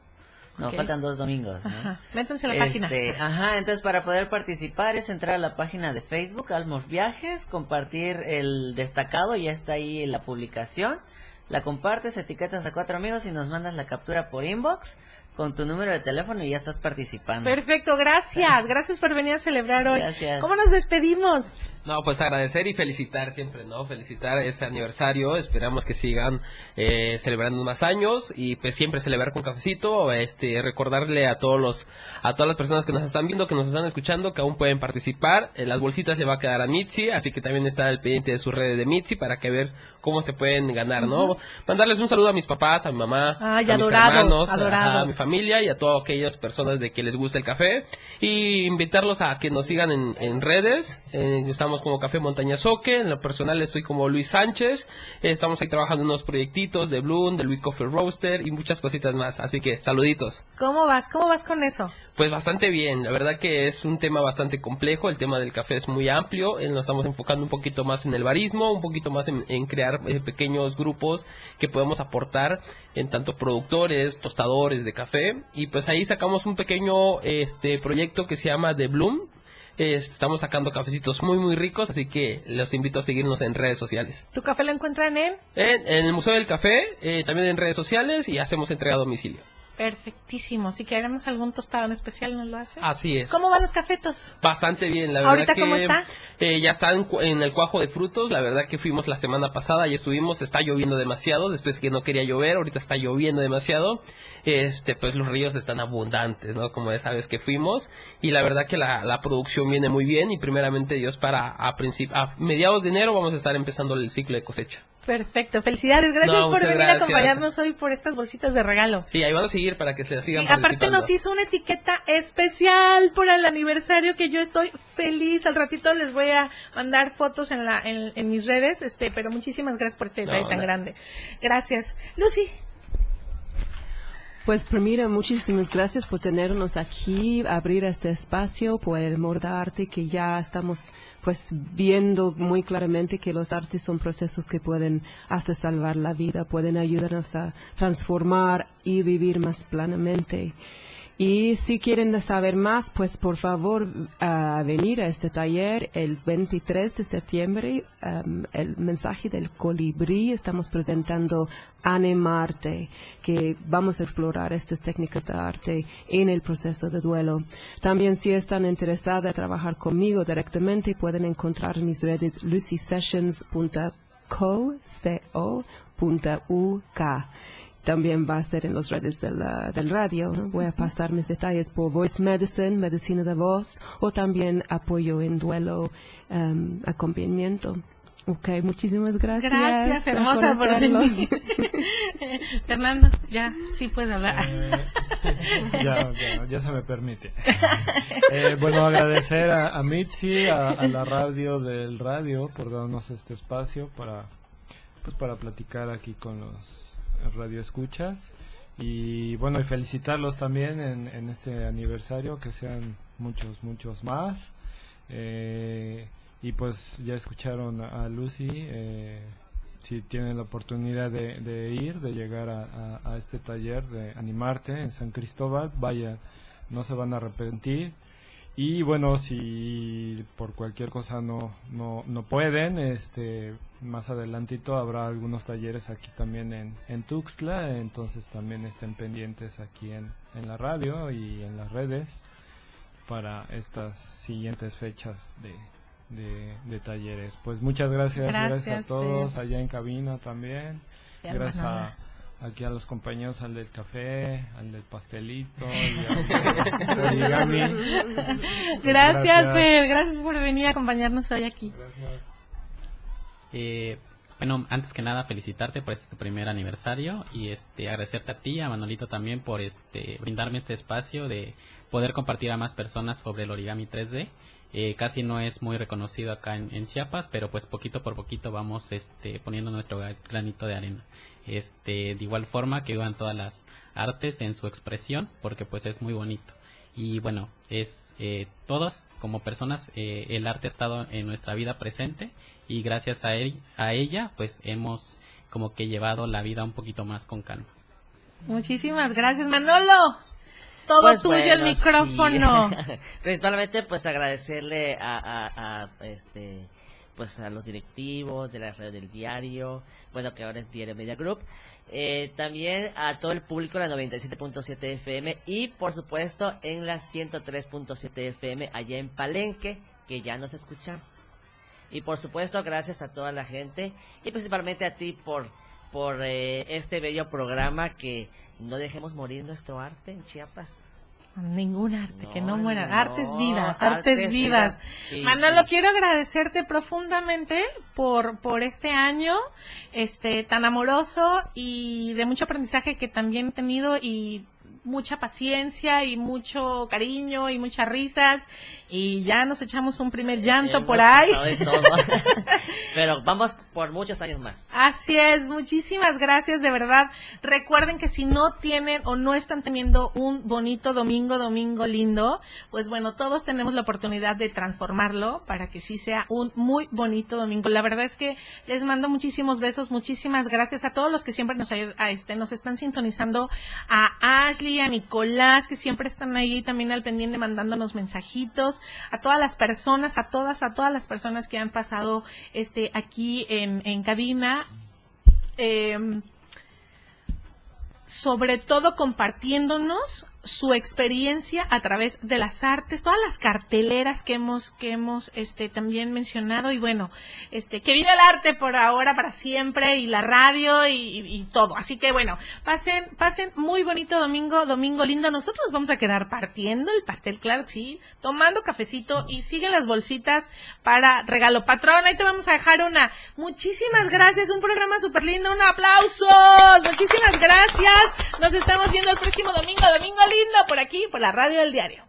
No, faltan dos domingos. ¿no? Ajá, métanse a la página. Este, Ajá, entonces para poder participar es entrar a la página de Facebook, Almos Viajes, compartir el destacado, ya está ahí la publicación. La compartes, etiquetas a cuatro amigos y nos mandas la captura por inbox con tu número de teléfono y ya estás participando. Perfecto, gracias, gracias por venir a celebrar hoy. Gracias. ¿Cómo nos despedimos? No, pues agradecer y felicitar siempre, ¿no? Felicitar ese aniversario. Esperamos que sigan eh, celebrando más años y pues siempre celebrar con cafecito. Este, recordarle a todos los, a todas las personas que nos están viendo, que nos están escuchando, que aún pueden participar. En las bolsitas le va a quedar a Mitzi, así que también está al pendiente de sus redes de Mitzi para que ver cómo se pueden ganar, ¿no? Mandarles un saludo a mis papás, a mi mamá, Ay, a mis hermanos, a- adorados. a mi familia y a todas aquellas personas de que les gusta el café y invitarlos a que nos sigan en, en redes. Eh, estamos como Café Montaña Soque, en lo personal estoy como Luis Sánchez. Eh, estamos ahí trabajando en unos proyectitos de Bloom, del Week Coffee Roaster y muchas cositas más. Así que saluditos. ¿Cómo vas? ¿Cómo vas con eso? Pues bastante bien, la verdad que es un tema bastante complejo, el tema del café es muy amplio, eh, nos estamos enfocando un poquito más en el barismo, un poquito más en, en crear eh, pequeños grupos que podemos aportar en tanto productores, tostadores de café y pues ahí sacamos un pequeño este proyecto que se llama The Bloom. Estamos sacando cafecitos muy muy ricos, así que los invito a seguirnos en redes sociales. ¿Tu café lo encuentran en? En, en el Museo del Café, eh, también en redes sociales y hacemos entrega a domicilio. Perfectísimo. Si queremos algún tostado en especial, ¿nos lo haces? Así es. ¿Cómo van los cafetos? Bastante bien, la ¿Ahorita verdad que cómo está? eh, ya está en, el cuajo de frutos, la verdad que fuimos la semana pasada y estuvimos, está lloviendo demasiado, después que no quería llover, ahorita está lloviendo demasiado, este pues los ríos están abundantes, ¿no? Como ya sabes que fuimos y la verdad que la, la producción viene muy bien y primeramente Dios para a, a mediados de enero vamos a estar empezando el ciclo de cosecha. Perfecto. Felicidades. Gracias No, por venir gracias. a acompañarnos hoy por estas bolsitas de regalo. Sí, ahí van a seguir para que se Sí, sigan aparte participando. nos hizo una etiqueta especial por el aniversario que yo estoy feliz. Al ratito les voy a mandar fotos en la en, en mis redes, este, pero muchísimas gracias por este No, detalle tan no. grande. Gracias. Lucy, Pues primero, muchísimas gracias por tenernos aquí, abrir este espacio por el amor de arte que ya estamos pues viendo muy claramente que los artes son procesos que pueden hasta salvar la vida, pueden ayudarnos a transformar y vivir más plenamente. Y si quieren saber más, pues por favor a venir a este taller el 23 de septiembre. um, el mensaje del colibrí. Estamos presentando Anemarte, que vamos a explorar estas técnicas de arte en el proceso de duelo. También si están interesadas en trabajar conmigo directamente, pueden encontrar en mis redes lucysessions.co, co.uk. También va a ser en las redes del, ah, del radio. ¿no? Voy a pasar mis detalles por Voice Medicine, medicina de voz, o también apoyo en duelo, em, acompañamiento. Ok, muchísimas gracias. gracias, hermosa, por venir. Fernando, ya, sí puedes hablar. ya, ya, ya se me permite. Eh, bueno, agradecer a, a Mitzi, a, a la radio del radio, por darnos este espacio para, pues, para platicar aquí con los radioescuchas. Y bueno, y felicitarlos también en, este aniversario, que sean muchos, muchos más. Eh, y pues ya escucharon a, Lucy. eh, si tienen la oportunidad de, ir, de llegar a, a- este taller de animarte en San Cristóbal, vayan, no se van a arrepentir. Y bueno, si por cualquier cosa no, no, no pueden, este, más adelantito habrá algunos talleres aquí también en, en Tuxtla, entonces también estén pendientes aquí en, en la radio y en las redes para estas siguientes fechas de, de, de talleres. Pues muchas gracias, gracias, Gracias, a todos Fer. allá en cabina también. Sí, gracias a, aquí a los compañeros, al del café, al del pastelito y. Gracias, Fer, gracias por venir a acompañarnos hoy aquí. Eh, bueno, antes que nada felicitarte por este primer aniversario y este agradecerte a ti, a Manolito también por este brindarme este espacio de poder compartir a más personas sobre el origami 3D. Eh, casi no es muy reconocido acá en, en Chiapas, pero pues poquito por poquito vamos este poniendo nuestro gra- granito de arena. Este de igual forma que vivan todas las artes en su expresión, porque pues es muy bonito. Y bueno, es eh, todos como personas, eh, el arte ha estado en nuestra vida presente y gracias a, él, a ella pues hemos como que llevado la vida un poquito más con calma. Muchísimas gracias, Manolo. Todo Pues tuyo el micrófono. sí. Principalmente pues agradecerle a, a- a, este pues a los directivos de la red del diario, bueno que ahora es Diario Media Group, eh, también a todo el público de la 97.7 FM y por supuesto en la 103.7 FM allá en Palenque, que ya nos escuchamos. Y por supuesto, gracias a toda la gente y principalmente a ti por, por eh, este bello programa que no dejemos morir nuestro arte en Chiapas. Ningún arte, que no muera. no, artes vivas, artes artes vivas. vivas. Sí, Manolo, sí. quiero agradecerte profundamente por, por este año este tan amoroso y de mucho aprendizaje que también he tenido y mucha paciencia y mucho cariño y muchas risas y ya nos echamos un primer llanto Hemos por ahí. de todo. Pero vamos por muchos años más. Así es, muchísimas gracias de verdad. Recuerden que si no tienen o no están teniendo un bonito domingo, domingo lindo, pues bueno, todos tenemos la oportunidad de transformarlo para que sí sea un muy bonito domingo. La verdad es que les mando muchísimos besos, muchísimas gracias a todos los que siempre nos, a este, nos están sintonizando, a Ashley, a Nicolás, que siempre están ahí también al pendiente mandándonos mensajitos, a todas las personas, a todas, a todas las personas que han pasado este aquí en, cabina. em, sobre todo compartiéndonos su experiencia a través de las artes, todas las carteleras que hemos que hemos este también mencionado y bueno, este que vive el arte por ahora para siempre y la radio y, todo. Así que bueno, pasen pasen muy bonito domingo, domingo lindo. Nosotros vamos a quedar partiendo el pastel, claro que sí, tomando cafecito y siguen las bolsitas para regalo patrón. Ahí te vamos a dejar una. Muchísimas gracias, un programa súper lindo, un aplauso. Muchísimas gracias. Nos estamos viendo el próximo domingo, domingo lindo, por aquí, por la radio del diario.